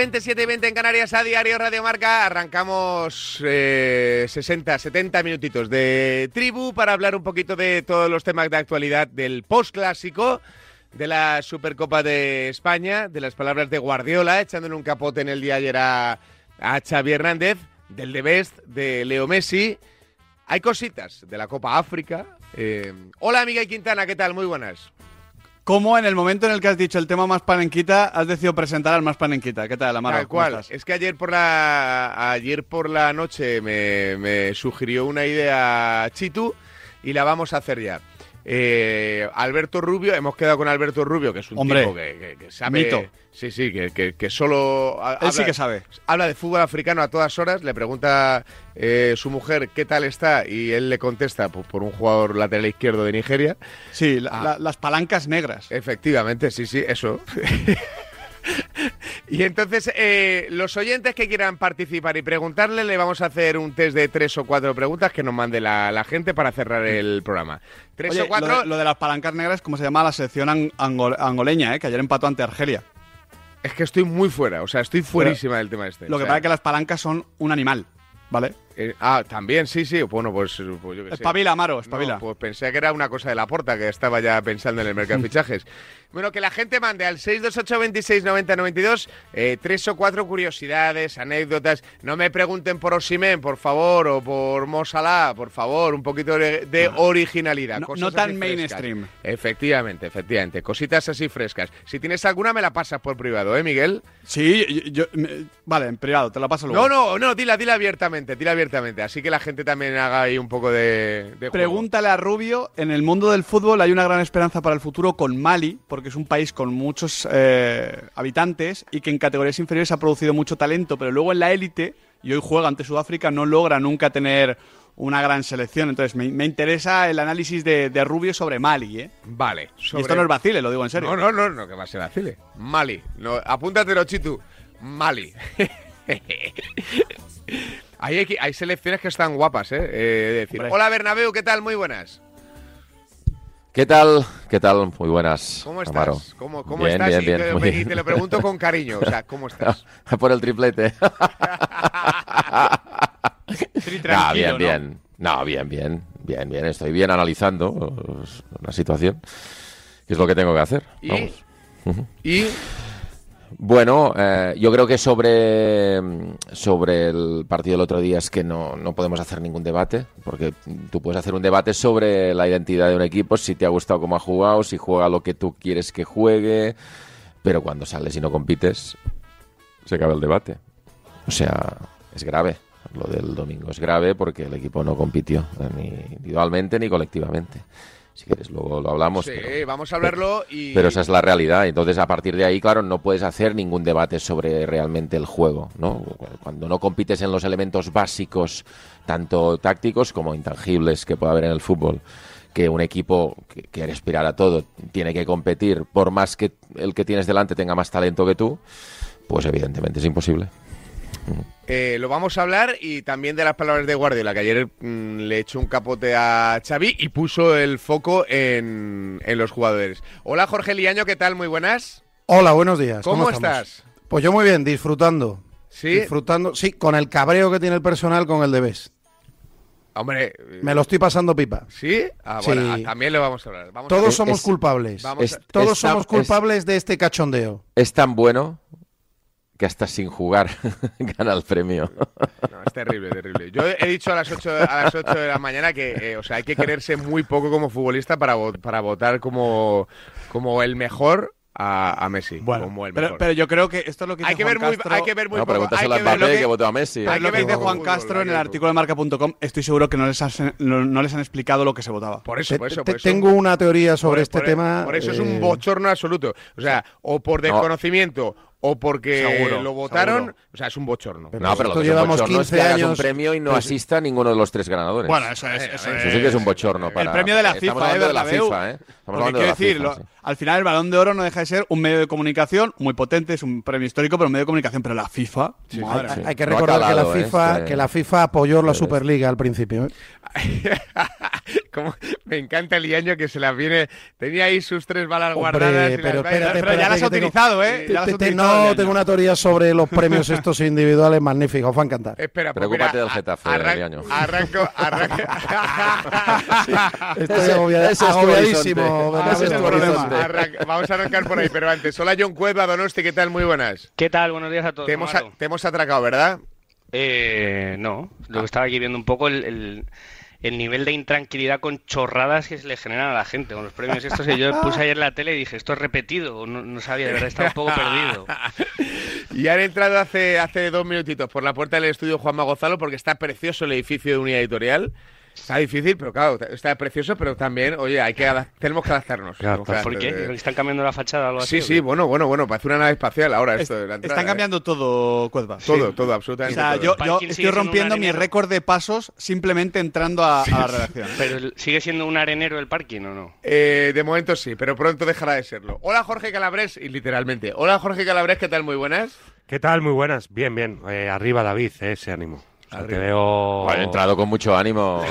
20, 7 y 20 en Canarias a diario Radio Marca. Arrancamos eh, 60, 70 minutitos de tribu para hablar un poquito de todos los temas de actualidad del post-clásico, de la Supercopa de España, de las palabras de Guardiola, echándole un capote en el día ayer a, a Xavi Hernández, del The Best, de Leo Messi. Hay cositas de la Copa África. Eh, hola, y Quintana, ¿qué tal? Muy buenas. ¿Cómo en el momento en el que has dicho el tema más panenquita has decidido presentar al más panenquita? ¿Qué tal, Amaro? Tal ¿Cómo cual. estás? Es que ayer por la ayer por la noche me, me sugirió una idea Chitu y la vamos a hacer ya. Eh, Alberto Rubio, hemos quedado con Alberto Rubio, que es un Hombre, tipo que, que- que sabe. mito. Sí, sí, que, que- que solo. ha- Él sí habla- que sabe. Habla de fútbol africano a todas horas, le pregunta eh, su mujer qué tal está y él le contesta pues, por un jugador lateral izquierdo de Nigeria. Sí, la- Ah. la- las palancas negras. Efectivamente, sí, sí, eso. y entonces, eh, los oyentes que quieran participar y preguntarle, le vamos a hacer un test de tres o cuatro preguntas que nos mande la, la gente para cerrar el programa. Tres Oye, o cuatro. Lo, de, lo de las palancas negras, como se llama la selección ang- angol- angoleña, ¿eh? que ayer empató ante Argelia. Es que estoy muy fuera, o sea, estoy fuerísima del tema este. Lo o que sea, pasa es que las palancas son un animal, ¿vale? eh, ah, también, sí, sí. Bueno, pues, pues yo qué sé. Espabila, Amaro, espabila. No, pues pensé que era una cosa de la porta, que estaba ya pensando en el mercado de fichajes. Bueno, que la gente mande al 628 26 90 92 eh, tres o cuatro curiosidades, anécdotas. No me pregunten por Osimen, por favor, o por Mosala, por favor, un poquito de, de originalidad. No- cosas no tan mainstream. Efectivamente, efectivamente. Cositas así frescas. Si tienes alguna, me la pasas por privado, ¿eh, Miguel? Sí, yo, yo- me- vale, en privado, te la paso luego. No, no, no, dila, dila abiertamente, dila abiertamente. Así que la gente también haga ahí un poco de, de juego. Pregúntale a Rubio, en el mundo del fútbol hay una gran esperanza para el futuro con Mali, porque es un país con muchos eh, habitantes y que en categorías inferiores ha producido mucho talento, pero luego en la élite, y hoy juega ante Sudáfrica, no logra nunca tener una gran selección. Entonces me, me interesa el análisis de, de Rubio sobre Mali, ¿eh? Vale. Y esto no es vacile, lo digo en serio. No, no, no, no, que va a ser vacile. Mali. No, apúntatelo, Chitu. Mali. hay, hay selecciones que están guapas, ¿eh? Eh, de decir. Hola, Bernabéu, ¿qué tal? Muy buenas. ¿Qué tal? ¿Qué tal? Muy buenas. ¿Cómo estás? Amaro. ¿Cómo, cómo Bien, estás? bien, y, bien, te, y bien. te lo pregunto con cariño. O sea, ¿cómo estás? Por el triplete. Tri- no, bien, ¿no? bien. No, bien, bien. Bien, bien. Estoy bien analizando pues, la situación. Que es lo que tengo que hacer. Y, Vamos. y Bueno, eh, yo creo que sobre, sobre el partido del otro día es que no, no podemos hacer ningún debate, porque tú puedes hacer un debate sobre la identidad de un equipo, si te ha gustado cómo ha jugado, si juega lo que tú quieres que juegue, pero cuando sales y no compites, se acaba el debate. O sea, es grave. Lo del domingo es grave porque el equipo no compitió, ni individualmente ni colectivamente. Si quieres, luego lo hablamos. sí, pero- vamos a hablarlo y... pero esa es la realidad. Entonces, a partir de ahí, claro, no puedes hacer ningún debate sobre realmente el juego, ¿no? Cuando no compites en los elementos básicos, tanto tácticos como intangibles que puede haber en el fútbol, que un equipo que quiere aspirar a todo tiene que competir, por más que el que tienes delante tenga más talento que tú, pues evidentemente es imposible. Eh, lo vamos a hablar y también de las palabras de Guardiola, que ayer mm, le echó un capote a Xavi y puso el foco en, en los jugadores. Hola Jorge Liaño, ¿qué tal? Muy buenas. Hola, buenos días. ¿Cómo, estás? Pues yo muy bien, disfrutando. Sí, Disfrutando, sí, con el cabreo que tiene el personal con el de Best. hombre. Me lo estoy pasando pipa. ¿Sí? Ah, Sí. bueno, ah, también lo vamos a hablar. Vamos Todos somos es- culpables. Vamos Es- a- Todos somos es- culpables de este cachondeo. Es tan bueno que hasta sin jugar gana el premio. No, es terrible, terrible. Yo he dicho a las 8, a las 8 de la mañana que eh, o sea, hay que quererse muy poco como futbolista para, vo- para votar como, como el mejor a, a Messi. como el pero, mejor. pero yo creo que esto es lo que hay, dice que ver Juan muy, Castro. hay que ver muy No, poco. Hay que ver lo Mbappé que- que votó a Messi. hay que lo que ver dice Juan Castro hay en que el ver artículo de marca.com. Estoy seguro que no les, has- no, no les han explicado lo que se votaba. Por eso, Te- por eso, te- por eso. tengo una teoría sobre Por- este por- tema. Por eso es un eh, bochorno absoluto. O sea, o por desconocimiento o porque Seguro, lo votaron. seguro. O sea, es un bochorno. Pero No, pero lo que es un llevamos bochorno es 15 que hagas un años- premio y no Pues- asista ninguno de los tres ganadores. Bueno, eso es. Eso a ver, es. Eso sí que es un bochorno. Para... el premio de la Estamos FIFA, ¿eh, de la? FIFA, ¿eh? Estamos hablando de la decir, FIFA, lo- sí. Al final el Balón de Oro no deja de ser un medio de comunicación muy potente, es un premio histórico, pero un medio de comunicación. Pero la FIFA, madre Hay, que recordar calado, que, ¿eh? la FIFA, Este- que la FIFA apoyó la Superliga al principio. ¿eh? Como- me encanta el año que se las viene. Tenía ahí sus tres balas Hombre, guardadas. y pero las va- espérate, Pero ya las que ha tengo- utilizado, ¿eh? Te- Ya las te- ha te- utilizado no, tengo una teoría sobre los premios estos individuales magníficos, os va a encantar. Espera, pues Preocúpate mira, del Getafe. Arranco, arranco. Estoy Ese- agobia- ese es tu agobiadísimo. Ese es Arranca- Vamos a arrancar por ahí, pero antes. Hola, John Cueva, Donosti, ¿qué tal? Muy buenas. ¿Qué tal? Buenos días a todos. Te hemos, Amaro. te hemos atracado, ¿verdad? Eh, no, lo que estaba aquí viendo un poco el, el- el nivel de intranquilidad con chorradas que se le generan a la gente con los premios estos. Y yo puse ayer la tele y dije, esto es repetido, no, no sabía, de verdad estaba un poco perdido. Y han entrado hace, hace dos minutitos por la puerta del estudio Juanma Gonzalo porque está precioso el edificio de Unidad Editorial. Está difícil, pero claro, está precioso, pero también, oye, hay que tenemos que adaptarnos. ¿Por qué? ¿Están cambiando la fachada o algo así? Sí, o sí, bueno, bueno, bueno, parece una nave espacial ahora Es- esto de la entrada, Están ¿eh? cambiando todo, Cuezba. Todo, todo, O absolutamente sea, todo. yo, estoy rompiendo mi récord de pasos simplemente entrando a, a la redacción. Pero sigue siendo un arenero el parking o no? Eh, de momento sí, pero pronto dejará de serlo. Hola Jorge Calabres, y literalmente. Hola Jorge Calabres, ¿qué tal? Muy buenas. ¿Qué tal? Muy buenas. Bien, bien. Eh, arriba David, eh, ese ánimo. O sea, te Arriba. veo... Bueno, he entrado con mucho ánimo.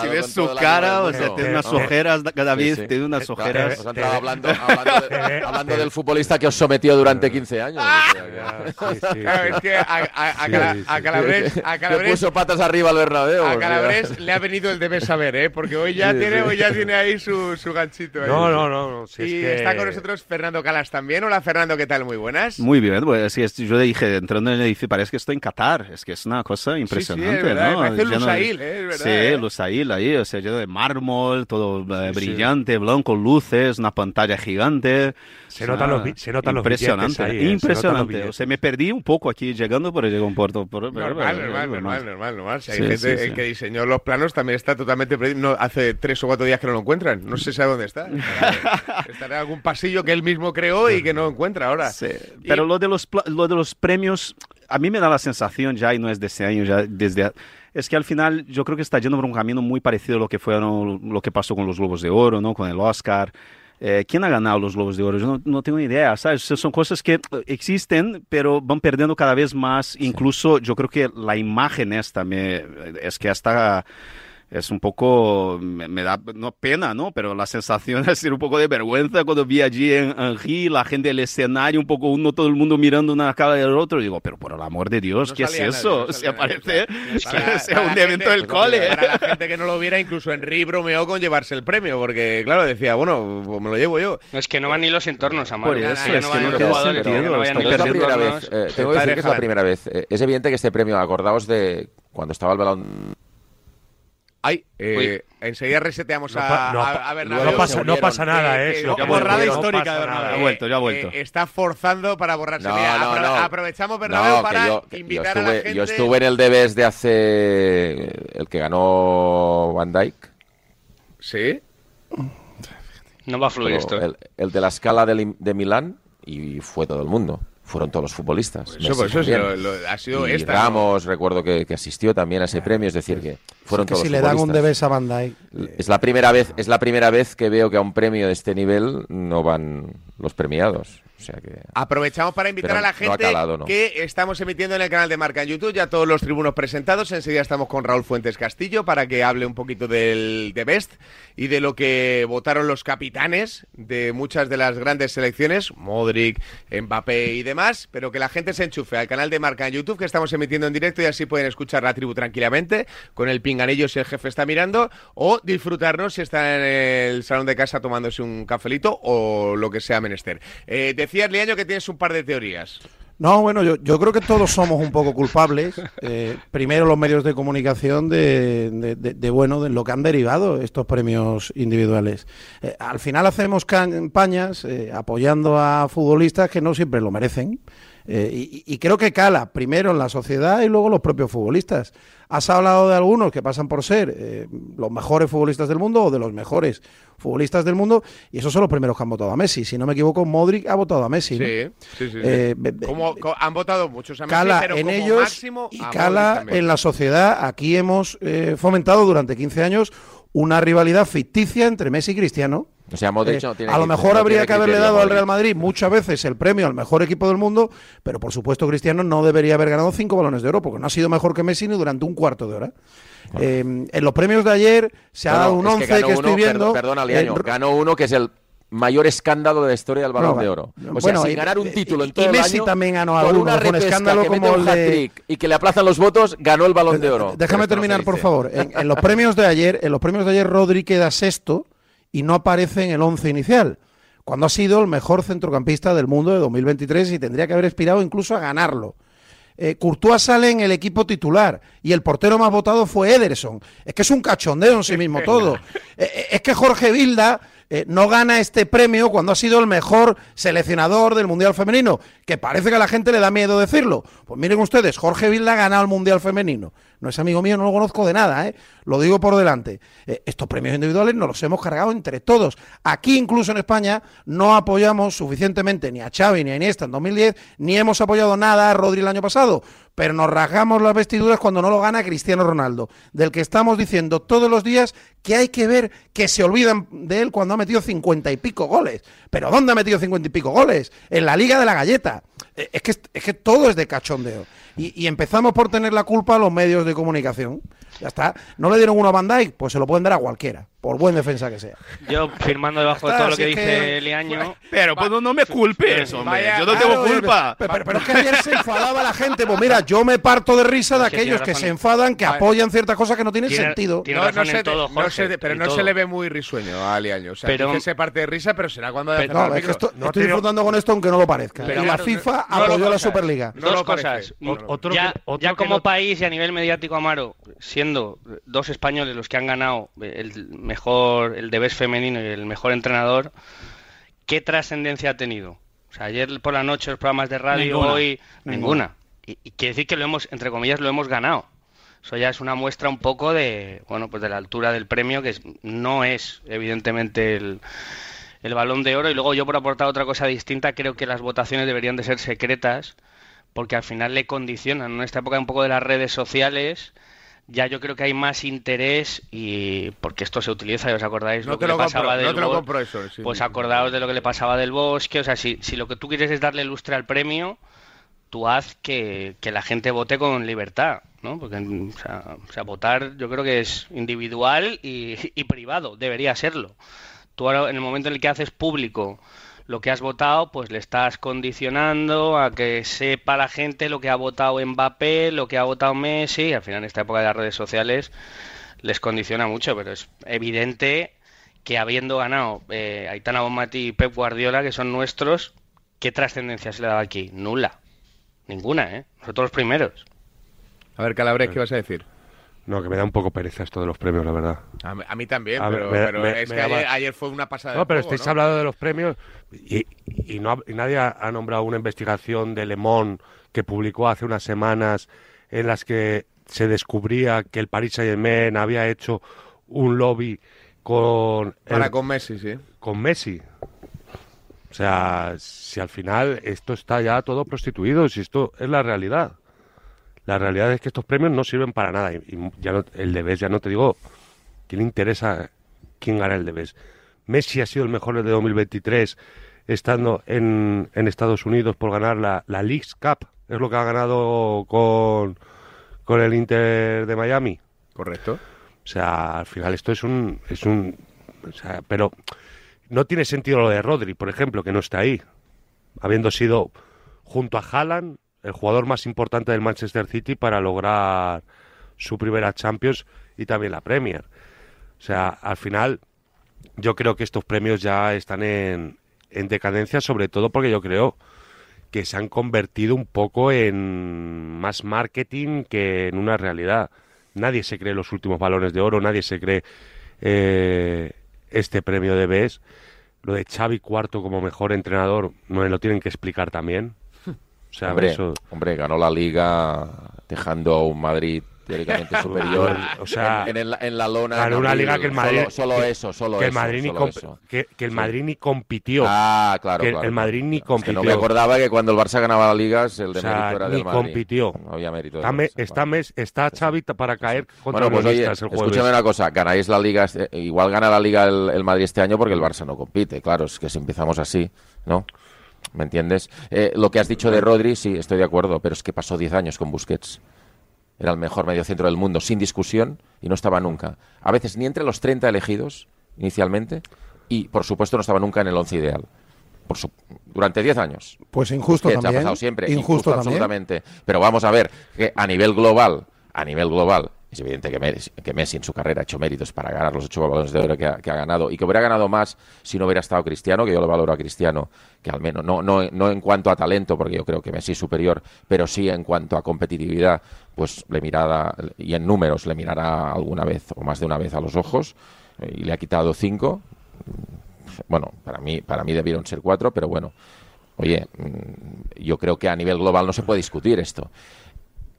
Si ves su cara, o sea, tiene unas Eh, eh, ojeras, David, sí, sí. tiene unas Eh, ojeras. Os han estado hablando, hablando, del futbolista que os sometió durante 15 años. Ah. Es que a. Calabres, Calabres, puso patas arriba al Bernabéu. a. Calabres le ha venido el deber saber, ¿eh? Porque hoy ya Sí, tiene, sí. hoy ya tiene ahí su, su ganchito. ahí. No, no, no. no, si es y que- está con nosotros Fernando Calas también. Hola Fernando, ¿qué tal? Muy buenas. Muy bien, pues sí, yo le dije, entrando en el edificio, parece que estoy en Qatar, es que es una cosa Sí, sí, impresionante, ¿no? parece Lusail, ¿eh? Es verdad, Sí, ¿eh? Lusail ahí, o sea, lleno de mármol, todo eh, Sí, sí. brillante, blanco, luces, una pantalla gigante. Se notan los bi- se notan los Impresionante, ahí, ¿eh? Se notan los impresionante. billetes. O sea, me perdí un poco aquí llegando, pero llegó un puerto. Normal, normal, normal, normal, normal. Si hay Sí, gente, sí, sí. el que diseñó los planos también está totalmente perdido. No, hace tres o cuatro días que no lo encuentran. No se sabe dónde está. Estará, en algún pasillo que él mismo creó y que no encuentra ahora. Sí, Y- pero lo de los lo de los premios a mí me da la sensación ya y no es de ese año ya desde es que al final yo creo que está yendo por un camino muy parecido a lo que fue ¿no? lo que pasó con los Globos de Oro, ¿no? Con el Oscar. Eh, ¿Quién ha ganado los Globos de Oro? Yo no, no tengo ni idea, ¿sabes? Son cosas que eh, existen, pero van perdiendo cada vez más. Incluso yo creo que la imagen esta me, es que hasta es un poco, me, me da, no pena, ¿no? Pero la sensación es un poco de vergüenza cuando vi allí en Henry, la gente del escenario, un poco uno, todo el mundo mirando una cara del otro. Y digo, pero por el amor de Dios, No ¿qué es salía nadie, eso? no Se salía nadie, aparece, Para- sea para un la evento gente- del cole. Para la gente que no lo viera, incluso Henry bromeó con llevarse el premio, porque, claro, decía, bueno, pues me lo llevo yo. No, es que no van ni los entornos, Amaro. Por eso, es no que van no los jugadores, eh, tengo que decir que es la primera vez. Eh, es evidente que este premio, acordaos de cuando estaba el balón. Ay, eh, enseguida reseteamos No a, no a- a no pasa- no pasa nada, eh, que- que borrada no histórica de nada. Bernabéu. Ya ha vuelto, ya ha vuelto. Eh, está forzando para borrarse. No, Mira, no, apro- no. Aprovechamos Bernabéu No, para yo, invitar estuve, a la gente. yo estuve en el Debes de hace. el que ganó Van Dyke. Sí. No va a fluir pero esto. ¿eh? el, el de la escala de, de Milán y fue todo el mundo. Fueron todos los futbolistas. Eso, por eso sí, también. lo- lo- ha sido y esta. ¿no? Ramos, recuerdo que, que asistió también a ese premio, es decir, que fueron que todos si le dan un debes a Bandai. Es la primera vez, es la primera vez que veo que a un premio de este nivel no van los premiados. O sea que... Aprovechamos para invitar Pero a la no gente calado, ¿no? que estamos emitiendo en el canal de Marca en YouTube, ya todos los tribunos presentados. Enseguida estamos con Raúl Fuentes Castillo para que hable un poquito del de Best y de lo que votaron los capitanes de muchas de las grandes selecciones, Modric, Mbappé y demás, pero que la gente se enchufe al canal de Marca en YouTube que estamos emitiendo en directo y así pueden escuchar la tribu tranquilamente con el pinganillo si el jefe está mirando o disfrutarnos si está en el salón de casa tomándose un cafelito o lo que sea menester. Eh, decías, Liaño, que tienes un par de teorías. No, bueno, yo, yo creo que todos somos un poco culpables. Eh, primero los medios de comunicación de, de- bueno de lo que han derivado estos premios individuales. Eh, al final hacemos campañas apoyando a futbolistas que no siempre lo merecen. Eh, y, y creo que cala primero en la sociedad y luego los propios futbolistas. Has hablado de algunos que pasan por ser eh, los mejores futbolistas del mundo o de los mejores futbolistas del mundo y esos son los primeros que han votado a Messi. Si no me equivoco, Modric ha votado a Messi. Sí, sí, sí. sí. Eh, Como- co- han votado muchos a Messi, cala pero en como ellos máximo y cala en la sociedad. Aquí hemos eh, fomentado durante 15 años una rivalidad ficticia entre Messi y Cristiano. O sea, Modric Eh, no tiene a lo mejor no habría que haberle dado al. Real Madrid muchas veces el premio al mejor equipo del mundo, pero por supuesto Cristiano no debería haber ganado cinco balones de oro, porque no ha sido mejor que Messi ni durante un cuarto de hora. Eh, en los premios de ayer se ha dado un es 11 que, estoy uno, viendo. Perdón, perdona, Liaño, eh, ganó uno que es el mayor escándalo de la historia del Balón No, de Oro. O bueno, sea, sin y- ganar un y- título y en todo Messi el año, también ganó con una con escándalo que mete como un el de- y que le aplazan los votos, ganó el Balón de Oro. Déjame no terminar, por favor. En, en los premios de ayer, en los premios de ayer, Rodri queda sexto y no aparece en el once inicial, cuando ha sido el mejor centrocampista del mundo de 2023 y tendría que haber aspirado incluso a ganarlo. Eh, Courtois sale en el equipo titular y el portero más votado fue Ederson. Es que es un cachondeo en sí mismo todo. Eh, eh, es que Jorge Vilda eh, no gana este premio cuando ha sido el mejor seleccionador del Mundial Femenino, que parece que a la gente le da miedo decirlo. Pues miren ustedes, Jorge Vilda ha ganado el Mundial Femenino. No es amigo mío, no lo conozco de nada, ¿eh? lo digo por delante. Eh, estos premios individuales nos los hemos cargado entre todos. Aquí, incluso en España, no apoyamos suficientemente ni a Xavi ni a Iniesta en 2010, ni hemos apoyado nada a Rodri el año pasado, pero nos rasgamos las vestiduras cuando no lo gana Cristiano Ronaldo, del que estamos diciendo todos los días que hay que ver que se olvidan de él cuando ha metido cincuenta y pico goles. ¿Pero dónde ha metido cincuenta y pico goles? En la Liga de la Galleta. Eh, Es que, es que todo es de cachondeo. Y, empezamos por tener la culpa a los medios de comunicación. Ya está. ¿No le dieron uno a Van Dijk? Pues se lo pueden dar a cualquiera, por buen defensa que sea. Yo firmando debajo de todo lo que que- dice Liaño. Pero pues no, me culpes, hombre. vaya- Yo no claro, tengo culpa. Pero, pero- pero es que ayer se enfadaba la gente. Pues mira, yo me parto de risa de que aquellos que se enfadan, que apoyan ciertas cosas que no tienen Tiene- sentido. tiene No, no se, no se- pero no todo. se le ve muy risueño a Liaño. O sea, Pero- dice parte de risa, pero será cuando Pero- No, es que esto- no estoy disfrutando con esto aunque no lo parezca. Pero la FIFA apoyó la. Superliga. Dos cosas. Ya que- que como país y a nivel mediático, Amaro, siendo dos españoles los que han ganado el mejor, el de Best femenino y el mejor entrenador, ¿qué trascendencia ha tenido? O sea, ayer por la noche los programas de radio, Ninguna. hoy ninguna. Y, y quiere decir que lo hemos, entre comillas, lo hemos ganado. Eso ya es una muestra un poco de, bueno, pues de la altura del premio, que es- no es evidentemente el, el balón de oro. Y luego yo por aportar otra cosa distinta, creo que las votaciones deberían de ser secretas, porque al final le condicionan. En esta época un poco de las redes sociales, ya yo creo que hay más interés y porque esto se utiliza, ya os acordáis No lo que lo le pasaba compro, del no te lo compro eso. sí. pues acordaos de lo que le pasaba del bosque. O sea, si, si lo que tú quieres es darle lustre al premio, tú haz que, que la gente vote con libertad, ¿no? Porque, o sea, o sea, votar yo creo que es individual y, y privado, debería serlo. Tú ahora, en el momento en el que haces público lo que has votado, pues le estás condicionando a que sepa la gente lo que ha votado Mbappé, lo que ha votado Messi, al final en esta época de las redes sociales les condiciona mucho, pero es evidente que habiendo ganado eh, Aitana Bonmati y Pep Guardiola, que son nuestros, ¿qué trascendencia se le daba aquí? Nula. Ninguna, ¿eh? Nosotros los primeros. A ver, Calabres, ¿qué vas a decir? No, que me da un poco pereza esto de los premios, la verdad. A mí, a mí también, A pero, me- pero me- es me que ayer, ayer fue una pasada. No, de pero juego, estáis ¿no? hablando de los premios y, y no y nadie ha, ha nombrado una investigación de Le Monde que publicó hace unas semanas en las que se descubría que el Paris Saint-Germain había hecho un lobby con, el- Para con Messi, sí. con Messi. O sea, si al final esto está ya todo prostituido, si esto es la realidad. La realidad es que estos premios no sirven para nada. Y, y ya no- el Debes, ya no te digo, ¿quién le interesa quién gana el Debes? Messi ha sido el mejor de 2023 estando en, en Estados Unidos por ganar la, la Leagues Cup. Es lo que ha ganado con, con el Inter de Miami. Correcto. O sea, al final esto es un... Es un o sea, pero no tiene sentido lo de Rodri, por ejemplo, que no está ahí. Habiendo sido, junto a Haaland, el jugador más importante del Manchester City para lograr su primera Champions y también la Premier. O sea, al final yo creo que estos premios ya están en, en decadencia, sobre todo porque yo creo que se han convertido un poco en más marketing que en una realidad. Nadie se cree los últimos balones de oro, nadie se cree eh, este premio de BES. Lo de Xavi Cuarto como mejor entrenador, no me lo tienen que explicar también. O sea, Hombre, eso- hombre, ganó la liga dejando a un Madrid teóricamente superior O sea, en, en el- en la lona. ganó una liga que el Madrid Solo, solo eso, solo que el eso. Madrid ni solo comp- eso. que, que el Sí. Madrid ni compitió. Ah, claro, que el- claro, el Madrid claro. ni Es que compitió. no me acordaba que cuando el Barça ganaba la liga, el de O sea, mérito era ni del Madrid. compitió. No había mérito Está, Barça, mes- está Xavi para caer contra Bueno, pues oye, el escúchame una cosa, ganáis la liga, eh, igual gana la liga el, el Madrid este año porque el Barça no compite, claro, es que si empezamos así, ¿no? ¿Me entiendes? Eh, lo que has dicho de Rodri, sí, estoy de acuerdo, pero es que pasó 10 años con Busquets. Era el mejor mediocentro del mundo, sin discusión, y no estaba nunca. A veces ni entre los 30 elegidos inicialmente, y por supuesto no estaba nunca en el 11 ideal. Por su- durante 10 años. Pues injusto Busquets también. ha pasado siempre. Injusto, también. absolutamente. Pero vamos a ver, que a nivel global, a nivel global, es evidente que Messi, que Messi en su carrera ha hecho méritos para ganar los ocho balones de oro que ha, ganado y que hubiera ganado más si no hubiera estado Cristiano, que yo lo valoro a Cristiano, que al menos, no, no, no en cuanto a talento, porque yo creo que Messi es superior, pero sí en cuanto a competitividad, pues le mirará, y en números le mirará alguna vez o más de una vez a los ojos, eh, y le ha quitado cinco. Bueno, para mí, para mí debieron ser cuatro, pero bueno, Oye, mm, yo creo que a nivel global no se puede discutir esto.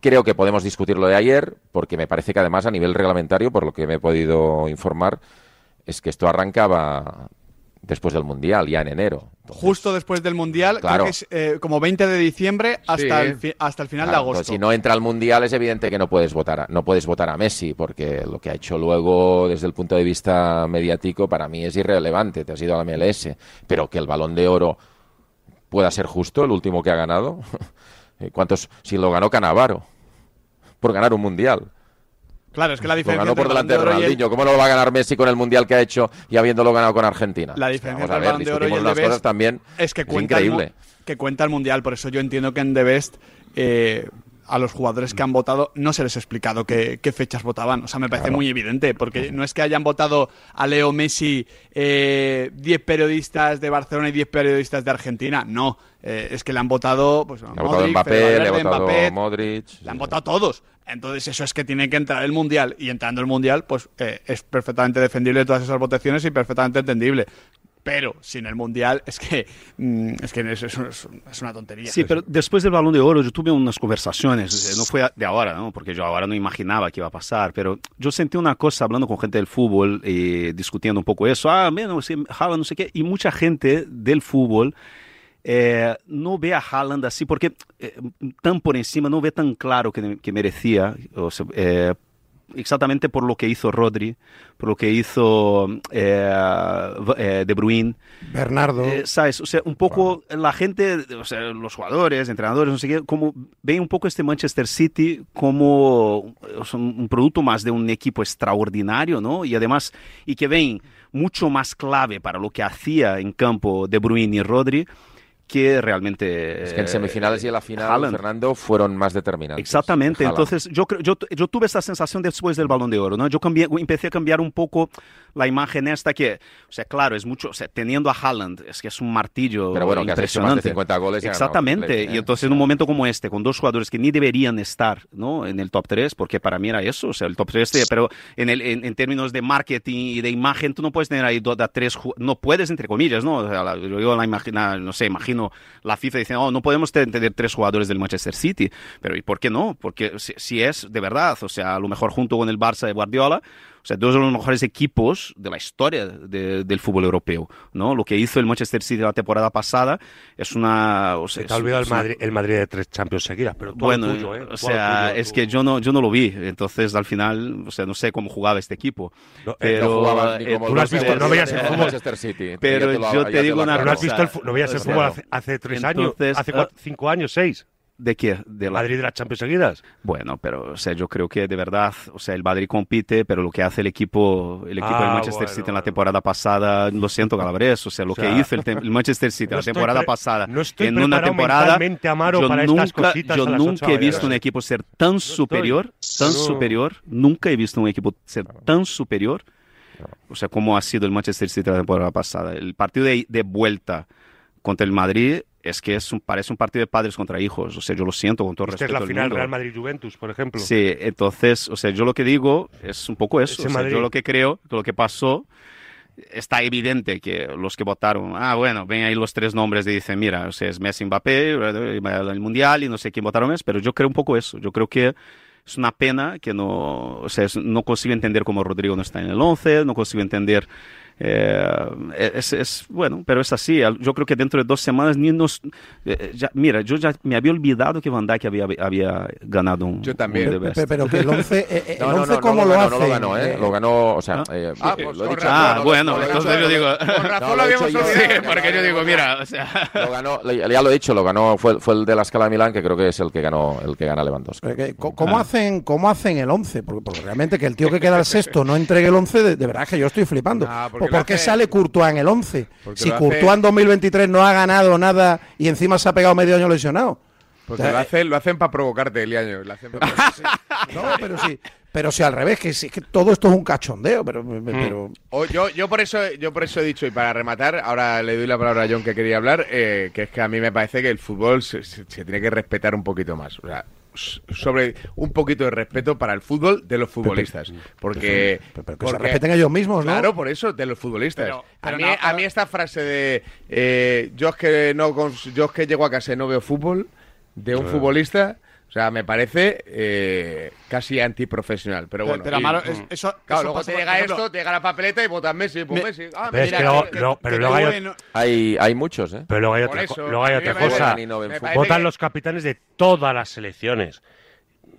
Creo que podemos discutir lo de ayer, porque me parece que además a nivel reglamentario, por lo que me he podido informar, es que esto arrancaba después del Mundial, ya en enero. Entonces, Justo después del Mundial, creo Claro. que es eh, como 20 de diciembre hasta, Sí. el, fi- hasta el final claro, de agosto. entonces, si no entra al Mundial es evidente que no puedes votar a, no puedes votar a Messi, porque lo que ha hecho luego desde el punto de vista mediático para mí es irrelevante, te has ido a la MLS, pero que el Balón de Oro pueda ser justo, el último que ha ganado. ¿Cuántos? Si lo ganó Canavaro por ganar un mundial. Claro, es que la Lo diferencia ganó por el delante de el- Ronaldinho. ¿Cómo no lo va a ganar Messi con el mundial que ha hecho y habiéndolo ganado con Argentina? La diferencia entre el Balón de Oro y el Best también. es que es cuenta, el, mu- increíble. que cuenta el Mundial. Por eso yo entiendo que en The Best eh, a los jugadores que han votado no se les ha explicado qué, qué fechas votaban. O sea, me parece muy evidente, porque no es que hayan votado a Leo Messi eh, 10 periodistas de Barcelona y 10 periodistas de Argentina. No, eh, es que le han votado pues, Le ha votado Modric, Mbappé, le ha Valverde, votado Mbappé, Modric. le han votado todos. Entonces eso es que tiene que entrar el Mundial. Y entrando el Mundial, pues eh, es perfectamente defendible todas esas votaciones y perfectamente entendible. Pero sin el Mundial es que, mm, es, que es, es- es- una tontería. Sí, pero después del Balón de Oro yo tuve unas conversaciones, eh, no fue de ahora, ¿no? porque yo ahora no imaginaba que iba a pasar, pero yo sentí una cosa hablando con gente del fútbol y discutiendo un poco eso, ah, sí, Haaland, no sé qué, y mucha gente del fútbol eh, no ve a Haaland así, porque eh, tan por encima, no ve tan claro que, que merecía, o sea, eh, exactamente por lo que hizo Rodri, por lo que hizo De Bruyne. Bernardo. ¿Sabes? O sea, un poco la gente, o sea, los jugadores, entrenadores, no sé qué, como ven un poco este Manchester City como o sea, un producto más de un equipo extraordinario, ¿no? Y además, y que ven mucho más clave para lo que hacía en campo De Bruyne y Rodri que realmente... Es que en semifinales y en la final, Haaland. Fernando, fueron más determinantes. Exactamente, Haaland. entonces yo, yo, yo tuve esa sensación después del Balón de Oro, ¿no? Yo cambié, empecé a cambiar un poco la imagen esta que, o sea, claro, es mucho, o sea, teniendo a Haaland, es que es un martillo Pero bueno, que has hecho más de impresionante. 50 goles Exactamente, triplete, ¿eh? y entonces en un momento como este, con dos jugadores que ni deberían estar, ¿no? En el top 3, porque para mí era eso, o sea, el top 3, pero en, el, en, en términos de marketing y de imagen, tú no puedes tener ahí dos, tres, no puedes, entre comillas, ¿no? O sea, la- yo la imagina, no sé, imagino la FIFA diciendo, oh, no podemos te- tener tres jugadores del Manchester City, pero ¿y por qué no? Porque si, si es de verdad, o sea, a lo mejor junto con el Barça de Guardiola, o sea, dos de los mejores equipos de la historia de- del fútbol europeo, ¿no? Lo que hizo el Manchester City la temporada pasada es una... O sea, Se te ha olvidado el Madrid, el Madrid de tres Champions seguidas, pero todo bueno, tuyo, ¿eh? o sea, tuyo, es tú. que yo no, yo no lo vi, entonces al final, o sea, no sé cómo jugaba este equipo. No, eh, pero no jugaba ni eh, como tú lo has visto, no veías el fútbol. Manchester City. Pero yo te digo una Pero no has cosa, visto no veías el fútbol hace, hace tres años, hace ah, cuatro- cinco años, seis. ¿De qué? De la- Madrid de las Champions seguidas. Bueno, pero o sea, yo creo que de verdad, o sea, el Madrid compite, pero lo que hace el equipo, el equipo Ah, del Manchester bueno, City en la temporada pasada, lo siento, Calabres, o sea, lo O sea, que hizo el, el Manchester City no la temporada pasada, no estoy en una temporada, Amaro, yo para nunca, yo nunca he visto un equipo ser tan superior, tan superior, nunca he visto un equipo ser tan superior, o sea, como ha sido el Manchester City la temporada pasada. El partido de, de vuelta contra el Madrid es que es un, parece un partido de padres contra hijos, o sea, yo lo siento con todo Esta es respeto la final. Real Madrid-Juventus, por ejemplo. Sí, entonces, o sea, yo lo que digo es un poco eso. O sea, yo lo que creo, lo que pasó, está evidente que los que votaron, ah, bueno, ven ahí los tres nombres y dicen, mira, o sea, es Messi, Mbappé, el Mundial y no sé quién votaron más, pero yo creo un poco eso. Yo creo que es una pena que no, o sea, es- no consigo entender cómo Rodrigo no está en el 11, no consigo entender... eh, es, es- bueno, pero es así. Yo creo que dentro de dos semanas ni nos. eh, ya- mira, yo ya me había olvidado que Van Dijk había, había ganado un. Yo también. un. Pero que el 11, eh, el No, no, 11 no, ¿cómo no lo, ganó, hace? no lo ganó, ¿eh? Lo ganó, o sea, eh, Ah, eh, pues lo he con dicho razón, Ah, bueno, no, lo he entonces yo digo. Con razón No, lo habíamos olvidado. porque yo digo, mira, o sea. Lo ganó, ya lo he dicho, lo ganó, fue, fue el de la escala de Milán, que creo que es el que ganó, el que gana Lewandowski. ¿Cómo, hacen, ¿Cómo hacen el 11? Porque, porque realmente que el tío que queda al sexto no entregue el 11, de, de verdad que yo estoy flipando. No, porque ¿Por, lo por qué hace- sale Courtois en el 11? Porque Si lo hace- Courtois en 2023 no ha ganado nada y encima se ha pegado medio año lesionado. Porque O sea, lo hacen, lo hacen para provocarte, Eliaño. Lo hacen No, pero sí, pero si al revés, que, sí, que todo esto es un cachondeo, pero, pero O- yo, yo por eso yo por eso he dicho y para rematar ahora le doy la palabra a John que quería hablar eh, que es que a mí me parece que el fútbol se, se- se tiene que respetar un poquito más o sea sobre un poquito de respeto para el fútbol de los futbolistas porque, pero- pero que se porque- respeten ellos mismos, ¿no? claro por eso de los futbolistas Pero- pero a, mí, no, a mí esta frase de eh, yo es que no yo es que llego a casa y no veo fútbol de un futbolista o sea me parece eh, casi antiprofesional pero bueno pero y- Amaro, es- eso, Claro, eso luego pasa, te llega ejemplo, esto, te llega la papeleta y votas Messi, pues Me- Messi. Ah, Pero es mira, que luego- que- luego- pero que luego hay, Hay, hay muchos, ¿eh? pero luego hay otra, eso, luego hay otra cosa. Votan que- los capitanes de todas las selecciones.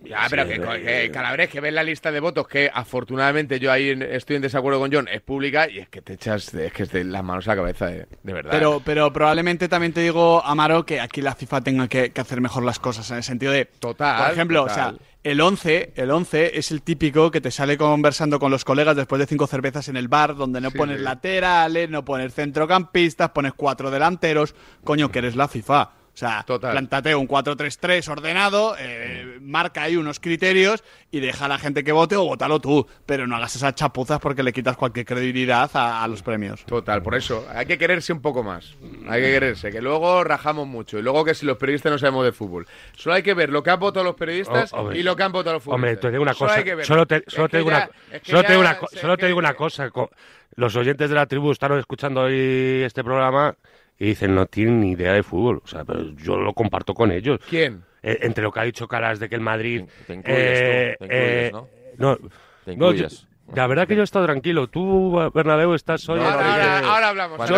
Ya, pero que, que Calabres, que ves la lista de votos, que afortunadamente yo ahí estoy en desacuerdo con John, es pública y es que te echas, es que es de las manos a la cabeza, de, de verdad. Pero, pero probablemente también te digo, Amaro, que aquí la FIFA tenga que, que hacer mejor las cosas, en el sentido de, Total, por ejemplo, total. o sea, el 11, el 11 es el típico que te sale conversando con los colegas después de cinco cervezas en el bar, donde no Sí, pones sí. laterales, no pones centrocampistas, pones cuatro delanteros, coño, que eres la FIFA. O sea, Total. plántate un 4-3-3 ordenado, eh, marca ahí unos criterios y deja a la gente que vote o vótalo tú. Pero no hagas esas chapuzas porque le quitas cualquier credibilidad a, a los premios. Total, por eso, hay que quererse un poco más. Hay que quererse, que luego rajamos mucho. Y luego que si los periodistas no sabemos de fútbol. Solo hay que ver lo que han votado los periodistas Oh, y lo que han votado los futbolistas. Hombre, te digo una Solo cosa. hay que ver. Solo te, solo digo ya- una, es que solo te digo una, solo te digo cosa. co- Los oyentes de la tribu están escuchando hoy este programa y dicen no tienen ni idea de fútbol. O sea, pero yo lo comparto con ellos. ¿Quién? Eh, entre lo que ha dicho Caras de que el Madrid. Te incluyes eh, tú, te incluyes, eh, ¿no? no, Te no, incluyes. yo- la verdad que yo he estado tranquilo. Tú, Bernabéu, estás hoy. No, ahora, ahora- ahora hablamos. Yo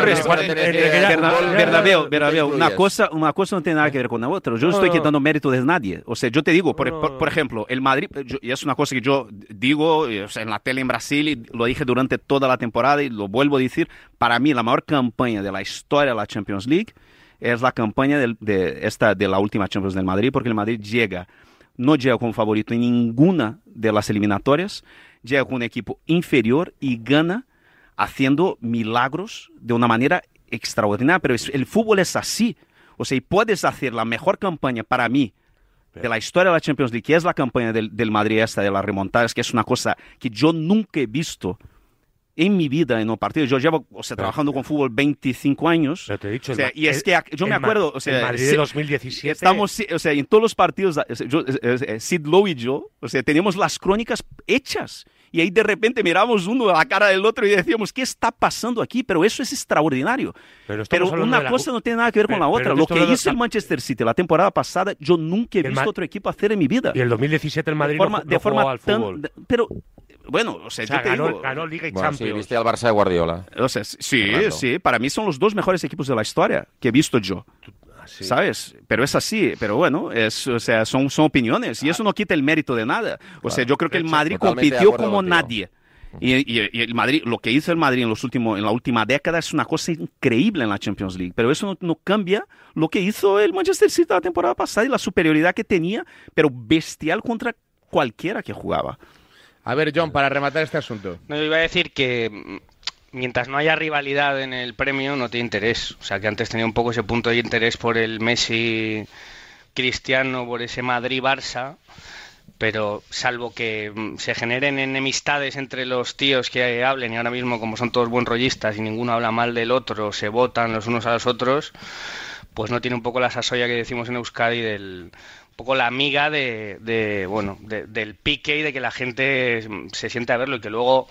Bernabéu, Bernabéu, una cosa, una cosa no tiene nada que ver con la otra. Yo no estoy quitando mérito de nadie. O sea, yo te digo, por, por, por ejemplo, el Madrid, yo- y es una cosa que yo digo o sea, en la tele en Brasil y lo dije durante toda la temporada y lo vuelvo a decir, para mí la mejor campaña de la historia de la Champions League es la campaña del- de, esta, de la última Champions del Madrid, porque el Madrid llega, no llega como favorito en ninguna de las eliminatorias, llega con un equipo inferior y gana haciendo milagros de una manera extraordinaria, pero el fútbol es así. O sea, y puedes hacer la mejor campaña para mí de la historia de la Champions League, que es la campaña del, del Madrid esta de las remontadas, que es una cosa que yo nunca he visto en mi vida en un partido. Yo llevo, o sea, trabajando con fútbol 25 años. Pero te he dicho, O el sea, Ma- y es el- que yo me el acuerdo, o sea, el Madrid de 2017. Estamos, o sea, en todos los partidos, yo, eh, eh, Sid Lowe y yo, o sea, teníamos las crónicas hechas. Y ahí de repente miramos uno a la cara del otro y decíamos, ¿qué está pasando aquí? Pero eso es extraordinario. Pero Pero una la- cosa no tiene nada que ver con Pero- la pero otra. Lo que hizo el Manchester City la temporada pasada, yo nunca he El visto Ma- otro equipo hacer en mi vida. Y el 2017 el Madrid de forma, no, no de forma jugaba al tan- fútbol. pero bueno, o sea, O sea, yo te digo, ganó Liga y Bueno, sí, Champions. viste al Barça de Guardiola. o sea, sí, Fernando. sí, para mí son los dos mejores equipos de la historia que he visto yo. Así. ¿Sabes? Pero es así, pero bueno, es, o sea, son, son opiniones y eso no quita el mérito de nada. O sea, yo creo que el Madrid compitió como contigo. nadie. Y, y- y el Madrid, lo que hizo el Madrid en, los últimos, en la última década es una cosa increíble en la Champions League, pero eso no, no cambia lo que hizo el Manchester City la temporada pasada y la superioridad que tenía, pero bestial contra cualquiera que jugaba. A ver, John, para rematar este asunto. No, iba a decir que mm, mientras no haya rivalidad en el premio, no tiene interés. O sea, que antes tenía un poco ese punto de interés por el Messi Cristiano, por ese Madrid-Barça. Pero salvo que mm, se generen enemistades entre los tíos que hablen, y ahora mismo, como son todos buen rollistas y ninguno habla mal del otro, se votan los unos a los otros, pues no tiene un poco la sasoya que decimos en Euskadi del poco la amiga de, de, bueno de- del pique y de que la gente se siente a verlo y que luego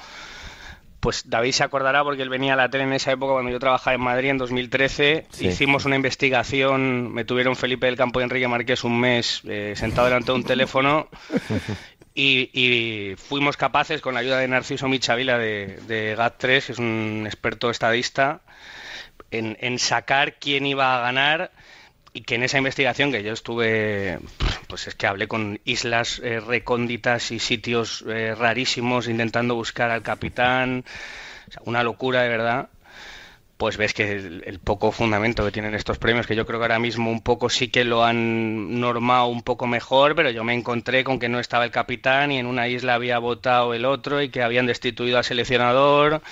pues David se acordará porque él venía a la tele en esa época cuando yo trabajaba en Madrid en 2013 Sí. hicimos una investigación me tuvieron Felipe del Campo y Enrique Márquez un mes eh, sentado delante de un teléfono y, y fuimos capaces, con la ayuda de Narciso Michavila de, de GAT3, que es un experto estadista, en, en sacar quién iba a ganar y que en esa investigación que yo estuve, pues es que hablé con islas eh, recónditas y sitios eh, rarísimos intentando buscar al capitán, una locura de verdad. Pues ves que el, el poco fundamento que tienen estos premios, que yo creo que ahora mismo un poco sí que lo han normado un poco mejor, pero yo me encontré con que no estaba el capitán y en una isla había votado el otro y que habían destituido al seleccionador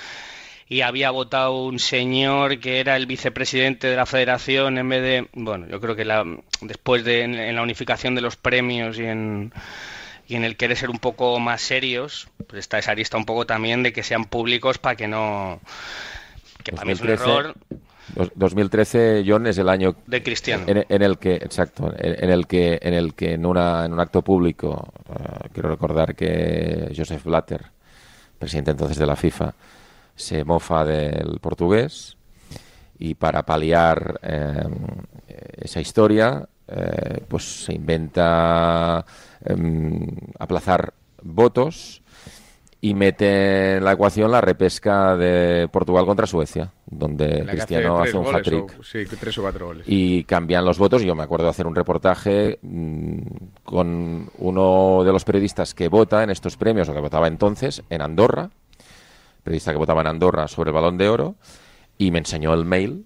y había votado un señor que era el vicepresidente de la federación en vez de bueno yo creo que la, después de en, en la unificación de los premios y en y en el querer ser un poco más serios pues está esa arista un poco también de que sean públicos para que no que para mí es un 2013. error Dos- 2013, John, es el año de Cristiano en, en el que, exacto, en, en el que, en el que en una, en un acto público, eh, quiero recordar que Joseph Blatter, presidente entonces de la FIFA, se mofa del portugués y para paliar eh, esa historia, eh, pues se inventa em, aplazar votos y mete en la ecuación la repesca de Portugal contra Suecia, donde La Cristiano hace un hat-trick Sí, tres o cuatro goles. y cambian los votos. Yo me acuerdo de hacer un reportaje mm, con uno de los periodistas que vota en estos premios, o que votaba entonces, en Andorra, periodista que votaba en Andorra sobre el balón de oro, y me enseñó el mail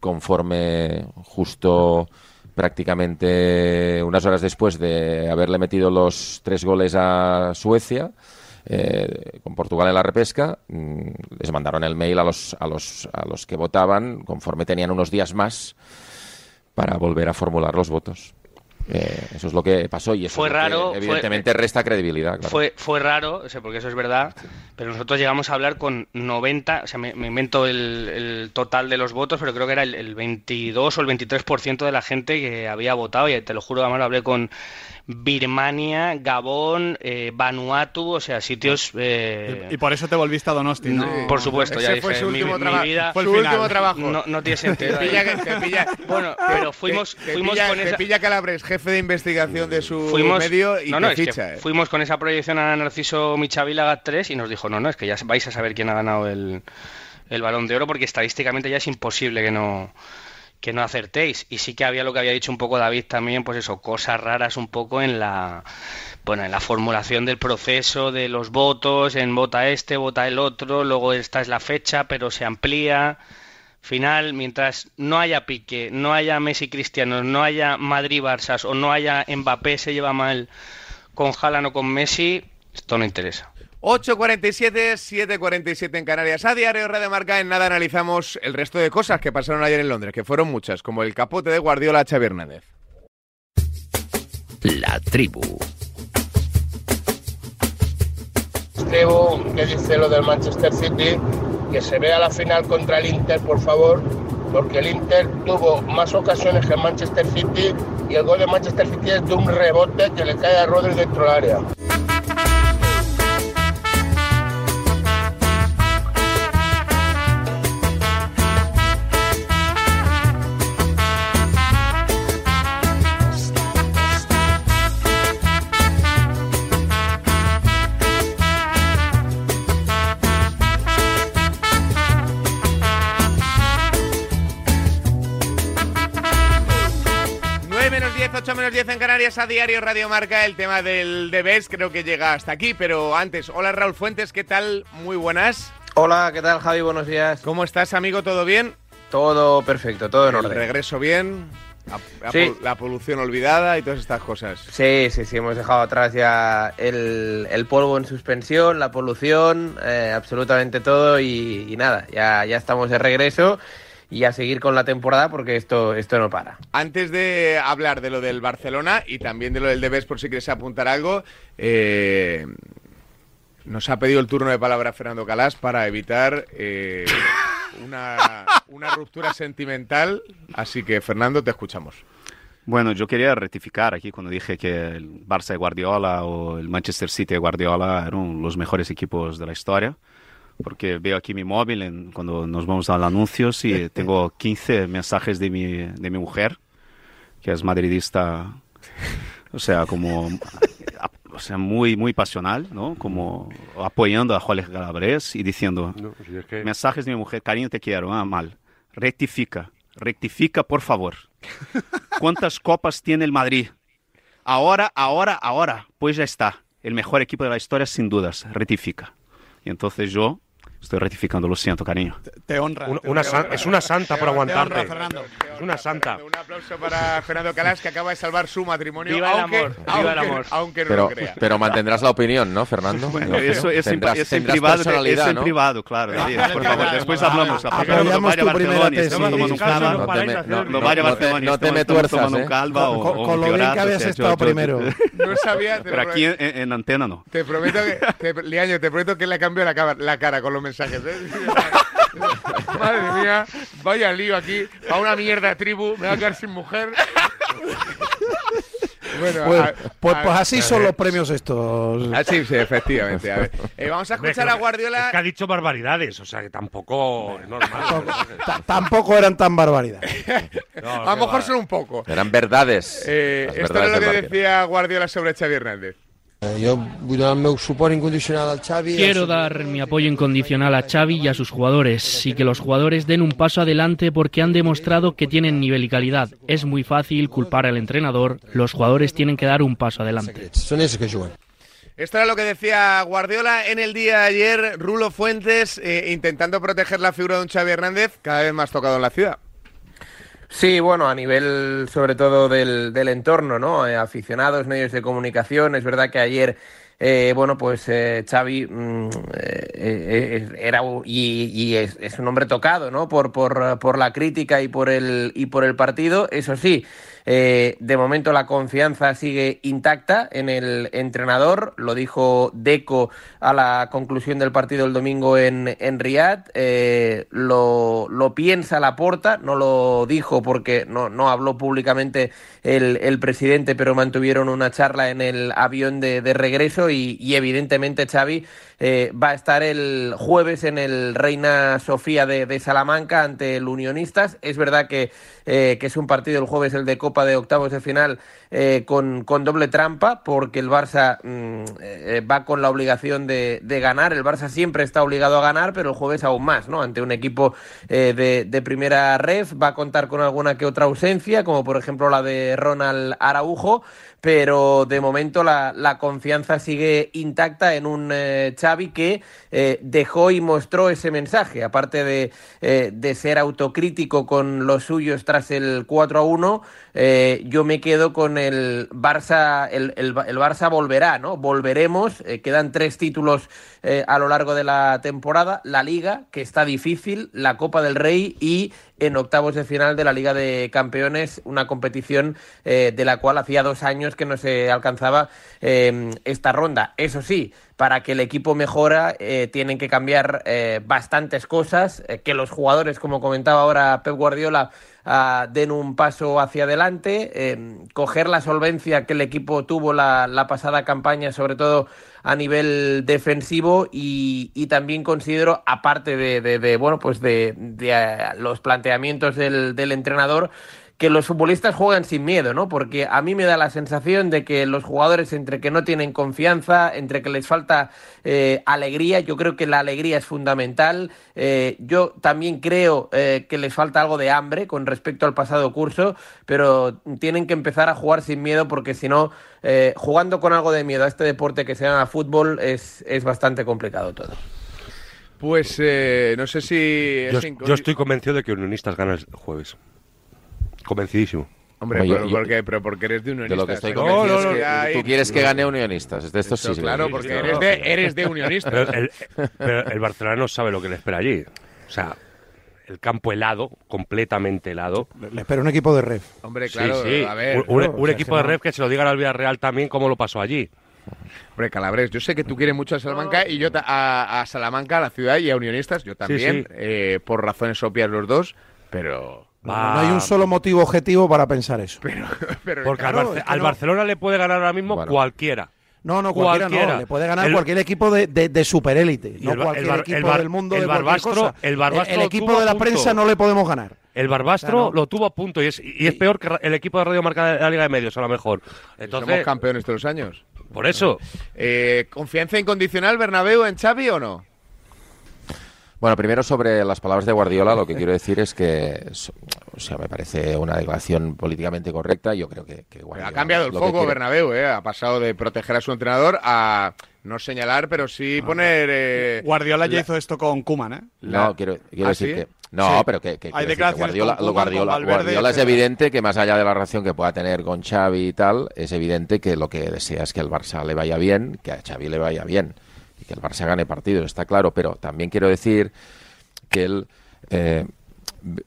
conforme justo prácticamente unas horas después de haberle metido los tres goles a Suecia, eh, con Portugal en la repesca, mm, les mandaron el mail a los, a, los, a los que votaban conforme tenían unos días más para volver a formular los votos. Eh, eso es lo que pasó y eso Fue es lo que, raro, fue- evidentemente resta credibilidad. claro. Fue, fue raro, o sea, porque eso es verdad, pero nosotros llegamos a hablar con 90, o sea, me, me invento el, el total de los votos, pero creo que era el, el 22 o el 23% de la gente que había votado, y te lo juro, además lo hablé con Birmania, Gabón, eh, Vanuatu, o sea, sitios... eh, Y, y por eso te volviste a Donosti, ¿no? por supuesto, ya Ese fue dije, su mi- último mi vida- Fue el Su último trabajo. no, no tiene Te sentido. pilla, te pilla- Bueno, pero fuimos, te, fuimos pilla, con esa... pilla Calabres, jefe de investigación de su fuimos, medio y no, no, te es que ficha. eh. fuimos con esa proyección a Narciso Michavila GAT3 y nos dijo, no, no, es que ya vais a saber quién ha ganado el, el balón de oro porque estadísticamente ya es imposible que no que no acertéis. Y sí que había lo que había dicho un poco David también, pues eso, cosas raras un poco en la bueno, en la formulación del proceso de los votos, en vota este, vota el otro, luego esta es la fecha, pero se amplía. Final, mientras no haya pique, no haya Messi Cristiano, no haya Madrid Barça o no haya Mbappé se lleva mal con Haaland o con Messi, esto no interesa. 8.47, 7.47 en Canarias. A diario Radio Marca, en nada analizamos el resto de cosas que pasaron ayer en Londres, que fueron muchas, como el capote de Guardiola a Xavi Hernández. La tribu. Estevo, que dice lo del Manchester City, que se vea la final contra el Inter, por favor, porque el Inter tuvo más ocasiones que el Manchester City y el gol de Manchester City es de un rebote que le cae a Rodri dentro del área. 8 menos 10 en Canarias a diario Radio Marca. El tema del Debes creo que llega hasta aquí, pero antes, hola Raúl Fuentes, ¿qué tal? Muy buenas. Hola, ¿qué tal Javi? Buenos días. ¿Cómo estás, amigo? ¿Todo bien? Todo perfecto, todo en El orden. regreso bien, la, Sí. la polución olvidada y todas estas cosas. Sí, sí, sí, hemos dejado atrás ya el, el polvo en suspensión, la polución, eh, absolutamente todo y, y nada, ya, ya estamos de regreso y a seguir con la temporada porque esto, esto no para. Antes de hablar de lo del Barcelona y también de lo del Debes, por si quieres apuntar algo, eh, nos ha pedido el turno de palabra Fernando Calás para evitar eh, una, una ruptura sentimental. Así que, Fernando, te escuchamos. Bueno, yo quería rectificar aquí cuando dije que el Barça de Guardiola o el Manchester City de Guardiola eran los mejores equipos de la historia. Porque veo aquí mi móvil en- cuando nos vamos a los anuncios y tengo 15 mensajes de mi, de mi mujer, que es madridista, o sea, como o sea, muy, muy pasional, ¿no? Como apoyando a Jorge Calabres y diciendo, No, si es que- mensajes de mi mujer, cariño, te quiero, ah, mal. Rectifica, rectifica, por favor. ¿Cuántas copas tiene el Madrid? Ahora, ahora, ahora. Pues ya está. El mejor equipo de la historia, sin dudas. Rectifica. Y entonces yo estoy rectificando, lo siento, cariño. Te honra. Un- te una honra. es una santa por Te honra, aguantarte. Fernando. Es una santa. Un aplauso para Fernando Calás, que acaba de salvar su matrimonio. Viva el aunque, amor, viva aunque, el amor. aunque no Pero, lo crea. pero mantendrás la opinión, ¿no, Fernando? Bueno, No, eso es, en, tendrás- es en privado, es en ¿no? privado, claro. David, por favor, después hablamos. vale. Apoyamos, Apoyamos tu primera tesis. no te vaya a te- Barcelona no te me tuerzas, ¿eh? Con- lo bien que habías estado primero. No sabía, te, Pero aquí en, en- en antena no. te prometo que, te, Liaño, te prometo que le cambio la, cara- la cara con los mensajes. ¿Eh? Madre mía, vaya lío aquí. A una mierda de tribu, me va a quedar sin mujer. Bueno, Pues, a- pues, a- pues así son los premios estos. Ah, sí, sí, efectivamente. A ver, eh, vamos a escuchar a Guardiola. Es que ha dicho barbaridades, o sea que tampoco es normal. Ta- Tampoco eran tan barbaridades. No, A lo mejor va. solo un poco. Eran verdades. Eh, esto es lo que decía Guardiola sobre Xavi Hernández. Jo vull donar el meu suport incondicional al Xavi. Quiero dar mi apoyo incondicional a Xavi y a sus jugadores y que los jugadores den un paso adelante porque han demostrado que tienen nivel y calidad. Es muy fácil culpar al entrenador, los jugadores tienen que dar un paso adelante. Són ells que juguen. Esto era lo que decía Guardiola en el día de ayer. Rulo Fuentes eh, intentando proteger la figura de un Xavi Hernández cada vez más tocado en la ciudad. Sí, bueno, a nivel sobre todo del, del entorno, ¿no? Eh, aficionados, medios de comunicación. Es verdad que ayer, eh, bueno, pues eh, Xavi mm, eh, eh, era u- y, y es, es un hombre tocado, ¿no? Por, por, por la crítica y por el y por el partido. Eso sí, eh, de momento la confianza sigue intacta en el entrenador. Lo dijo Deco a la conclusión del partido el domingo en, en Riyadh. Eh, lo, lo piensa la porta, no lo dijo porque no, no habló públicamente el, el presidente, pero mantuvieron una charla en el avión de, de regreso y, evidentemente Xavi eh, va a estar el jueves en el Reina Sofía de, de Salamanca ante el Unionistas. Es verdad que, que es un partido el jueves, el de Copa de octavos de final, eh, con, con doble trampa, porque el Barça mm, eh, va con la obligación de, de ganar. El Barça siempre está obligado a ganar, pero el jueves aún más, ¿no? Ante un equipo eh, de, de primera ref, va a contar con alguna que otra ausencia, como por ejemplo la de Ronald Araujo, pero de momento la, la confianza sigue intacta en un Xavi que dejó y mostró ese mensaje, aparte de, de ser autocrítico con los suyos tras el 4 a 1, eh, yo me quedo con el Barça, el, Barça volverá, ¿no? Volveremos, eh, quedan tres títulos eh, a lo largo de la temporada, la Liga, que está difícil, la Copa del Rey y en octavos de final de la Liga de Campeones, una competición de la cual hacía dos años que no se alcanzaba esta ronda. Eso sí, para que el equipo mejora tienen que cambiar bastantes cosas, que los jugadores, como comentaba ahora Pep Guardiola, ah, den un paso hacia adelante, eh, coger la solvencia que el equipo tuvo la, la pasada campaña, sobre todo a nivel defensivo y, y también considero, aparte de, de- de, bueno, pues de, de, los planteamientos del, del entrenador, que los futbolistas juegan sin miedo, ¿no? Porque a mí me da la sensación de que los jugadores, entre que no tienen confianza, entre que les falta eh, alegría, yo creo que la alegría es fundamental. Eh, yo también creo eh, que les falta algo de hambre con respecto al pasado curso, pero tienen que empezar a jugar sin miedo porque si no, eh, jugando con algo de miedo a este deporte que se llama fútbol es, es bastante complicado todo. Pues eh, no sé si... Yo, es yo estoy convencido de que Unionistas gana el jueves. Convencidísimo. Hombre, pero, yo- ¿por qué? pero porque eres de unionistas. De lo que estoy ¿no? convencido No, no, es que hay- tú quieres que gane Unionistas. De estos sí, Eso, sí, claro, sí, porque sí, eres sí. de, eres de unionistas. Pero el, pero el Barcelona no sabe lo que le espera allí. O sea, el campo helado, completamente helado. Le espera un equipo de ref. Hombre, Sí, claro, sí. a ver. un un- claro, un o sea, equipo de ref que se lo digan al Villarreal también cómo lo pasó allí. Hombre, Calabres, yo sé que tú quieres mucho a Salamanca y yo a, a Salamanca, a la ciudad y a unionistas, yo también, sí. eh, por razones obvias los dos, pero... No, no hay un solo motivo objetivo para pensar eso. pero Porque claro, al, Barce- es que al no- Barcelona le puede ganar ahora mismo Bueno. cualquiera. No, no, cualquiera, no. Le puede ganar El- cualquier equipo de, de, de superélite. No el Bar- cualquier el Bar- equipo el Bar- del mundo el de Barbastro- cosa. el Barbastro el equipo de la punto. prensa no le podemos ganar. El Barbastro Claro. lo tuvo a punto y es, y es peor que el equipo de Radio Marca de la Liga de Medios, a lo mejor. Somos Entonces, campeones todos los años. por eso. Eh, ¿Confianza incondicional, Bernabéu, en Xavi o no? Bueno, primero sobre las palabras de Guardiola, lo que quiero decir es que, o sea, me parece una declaración políticamente correcta. Yo creo que, que Guardiola Ha cambiado el lo que foco quiere- Bernabéu, ¿eh? Ha pasado de proteger a su entrenador a no señalar, pero sí poner... eh, Guardiola ya la- hizo esto con Kuman, ¿eh? la- No, quiero, quiero ¿Ah, decir sí? que. No, Sí. pero que, que Hay quiero decir que declaraciones Guardiola, con Guardiola, con Valverde, Guardiola es evidente que más allá de la relación que pueda tener con Xavi y tal, es evidente que lo que desea es que el Barça le vaya bien, que a Xavi le vaya bien que el Barça gane partidos, está claro, pero también quiero decir que él eh,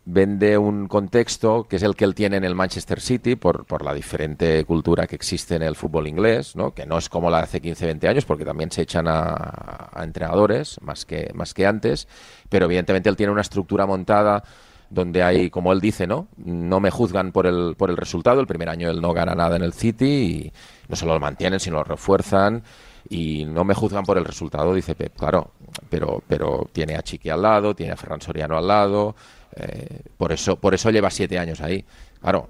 vende un contexto que es el que él tiene en el Manchester City por, por la diferente cultura que existe en el fútbol inglés, ¿no? que no es como la de hace 15-20 años, porque también se echan a, a entrenadores más que, más que antes, pero evidentemente él tiene una estructura montada donde hay, como él dice, ¿no? No me juzgan por el, por el resultado. El primer año él no gana nada en el City y no solo lo mantienen, sino lo refuerzan y no me juzgan por el resultado, dice Pep, claro, pero, pero tiene a Chiqui al lado, tiene a Ferran Soriano al lado, eh, por, eso, por eso lleva siete años ahí. Claro,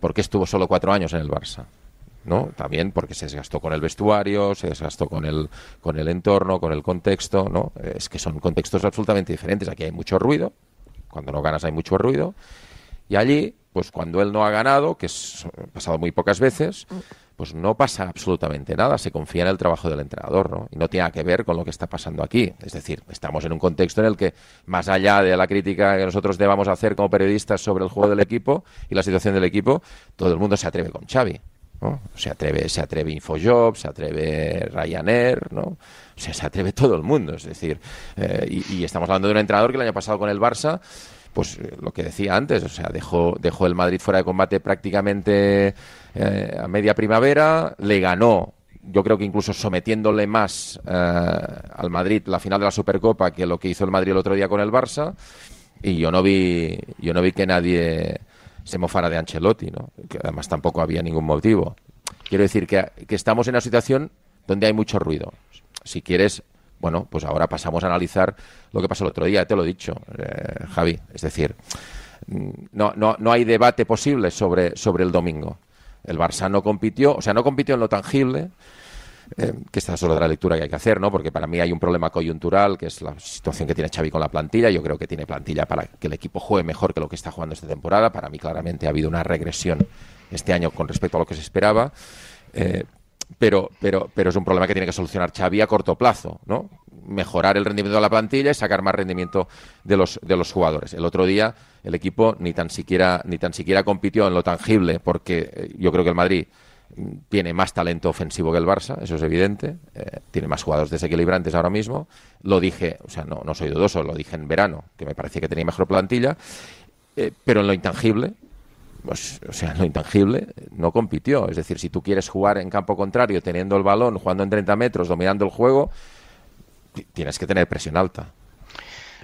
¿por qué estuvo solo cuatro años en el Barça? ¿no? También porque se desgastó con el vestuario, se desgastó con el, con el entorno, con el contexto, ¿no? Es que son contextos absolutamente diferentes. Aquí hay mucho ruido, cuando no ganas hay mucho ruido, y allí, pues cuando él no ha ganado, que es pasado muy pocas veces, pues no pasa absolutamente nada, se confía en el trabajo del entrenador, ¿no? Y no tiene que ver con lo que está pasando aquí. Es decir, estamos en un contexto en el que, más allá de la crítica que nosotros debamos hacer como periodistas sobre el juego del equipo y la situación del equipo, todo el mundo se atreve con Xavi. Se atreve, se atreve Infojob, se atreve Ryanair, ¿no? O sea, se atreve todo el mundo, es decir, eh, y, y estamos hablando de un entrenador que el año pasado con el Barça, pues eh, lo que decía antes, o sea, dejó, dejó el Madrid fuera de combate prácticamente eh, a media primavera, le ganó, yo creo que incluso sometiéndole más eh, al Madrid la final de la Supercopa que lo que hizo el Madrid el otro día con el Barça, y yo no vi, yo no vi que nadie se mofara de Ancelotti, ¿no? que además tampoco había ningún motivo. Quiero decir que, estamos en una situación donde hay mucho ruido. Si quieres, bueno, pues ahora pasamos a analizar lo que pasó el otro día, te lo he dicho, eh, Javi. Es decir, mm, no, no, no hay debate posible sobre, sobre el domingo. El Barça no compitió, o sea, no compitió en lo tangible, eh, que esta es otra lectura que hay que hacer, ¿no? Porque para mí hay un problema coyuntural, que es la situación que tiene Xavi con la plantilla. Yo creo que tiene plantilla para que el equipo juegue mejor que lo que está jugando esta temporada. Para mí claramente ha habido una regresión este año con respecto a lo que se esperaba. Eh, pero, pero, pero es un problema que tiene que solucionar Xavi a corto plazo, ¿no? Mejorar el rendimiento de la plantilla y sacar más rendimiento de los, de los jugadores. El otro día el equipo ni tan siquiera, ni tan siquiera compitió en lo tangible, porque eh, yo creo que el Madrid mm, tiene más talento ofensivo que el Barça, eso es evidente, eh, tiene más jugadores desequilibrantes ahora mismo. Lo dije, o sea, no, no soy dudoso, lo dije en verano, que me parecía que tenía mejor plantilla, eh, pero en lo intangible, pues, o sea, lo intangible no compitió. Es decir, si tú quieres jugar en campo contrario, teniendo el balón, jugando en 30 metros, dominando el juego, ti- tienes que tener presión alta.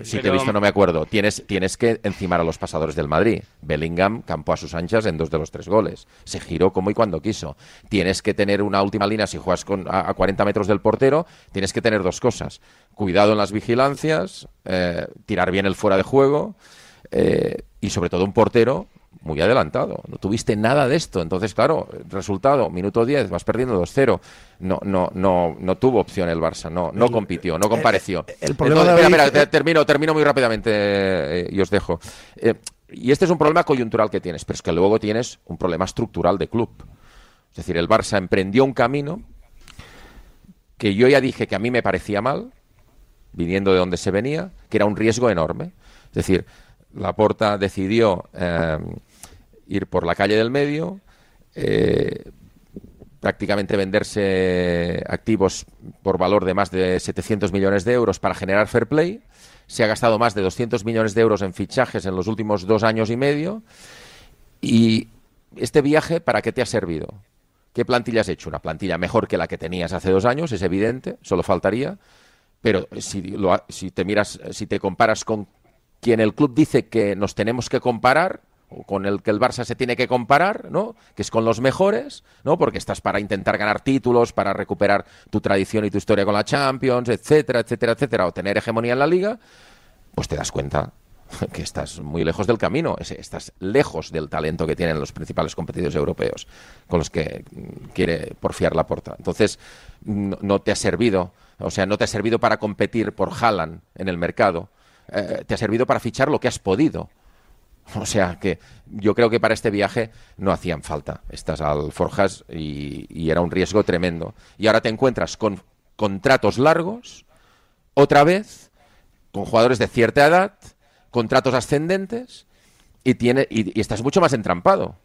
Si te he visto, no me acuerdo. Tienes, tienes que encimar a los pasadores del Madrid. Bellingham campó a sus anchas en dos de los tres goles. Se giró como y cuando quiso. Tienes que tener una última línea. Si juegas con, a, a 40 metros del portero, tienes que tener dos cosas. Cuidado en las vigilancias, eh, tirar bien el fuera de juego eh, y sobre todo un portero muy adelantado. No tuviste nada de esto. Entonces, claro, resultado, minuto 10, vas perdiendo 2-0. No, no, no, no tuvo opción el Barça, no, no compitió, no compareció. el problema, Entonces, espera, espera, eh, te- termino, termino muy rápidamente eh, y os dejo. Eh, y este es un problema coyuntural que tienes, pero es que luego tienes un problema estructural de club. Es decir, el Barça emprendió un camino que yo ya dije que a mí me parecía mal, viniendo de donde se venía, que era un riesgo enorme. Es decir, Laporta decidió eh, ir por la calle del medio, eh, prácticamente venderse activos por valor de más de 700 millones de euros para generar fair play. Se ha gastado más de 200 millones de euros en fichajes en los últimos dos años y medio. Y este viaje, ¿para qué te ha servido? ¿Qué plantilla has hecho? Una plantilla mejor que la que tenías hace dos años, es evidente, solo faltaría. Pero si, lo si te miras, si te comparas con quien el club dice que nos tenemos que comparar, con el que el Barça se tiene que comparar, ¿no? Que es con los mejores, ¿no? Porque estás para intentar ganar títulos, para recuperar tu tradición y tu historia con la Champions, etcétera, etcétera, etcétera, o tener hegemonía en la liga, pues te das cuenta que estás muy lejos del camino, es- estás lejos del talento que tienen los principales competidores europeos con los que mm, quiere porfiar la porta. Entonces, no, no te ha servido, o sea, no te ha servido para competir por Haaland en el mercado, eh, te ha servido para fichar lo que has podido. O sea que yo creo que para este viaje no hacían falta estas alforjas y, y era un riesgo tremendo. Y ahora te encuentras con contratos largos, otra vez, con jugadores de cierta edad, contratos ascendentes y, tiene, y, y estás mucho más entrampado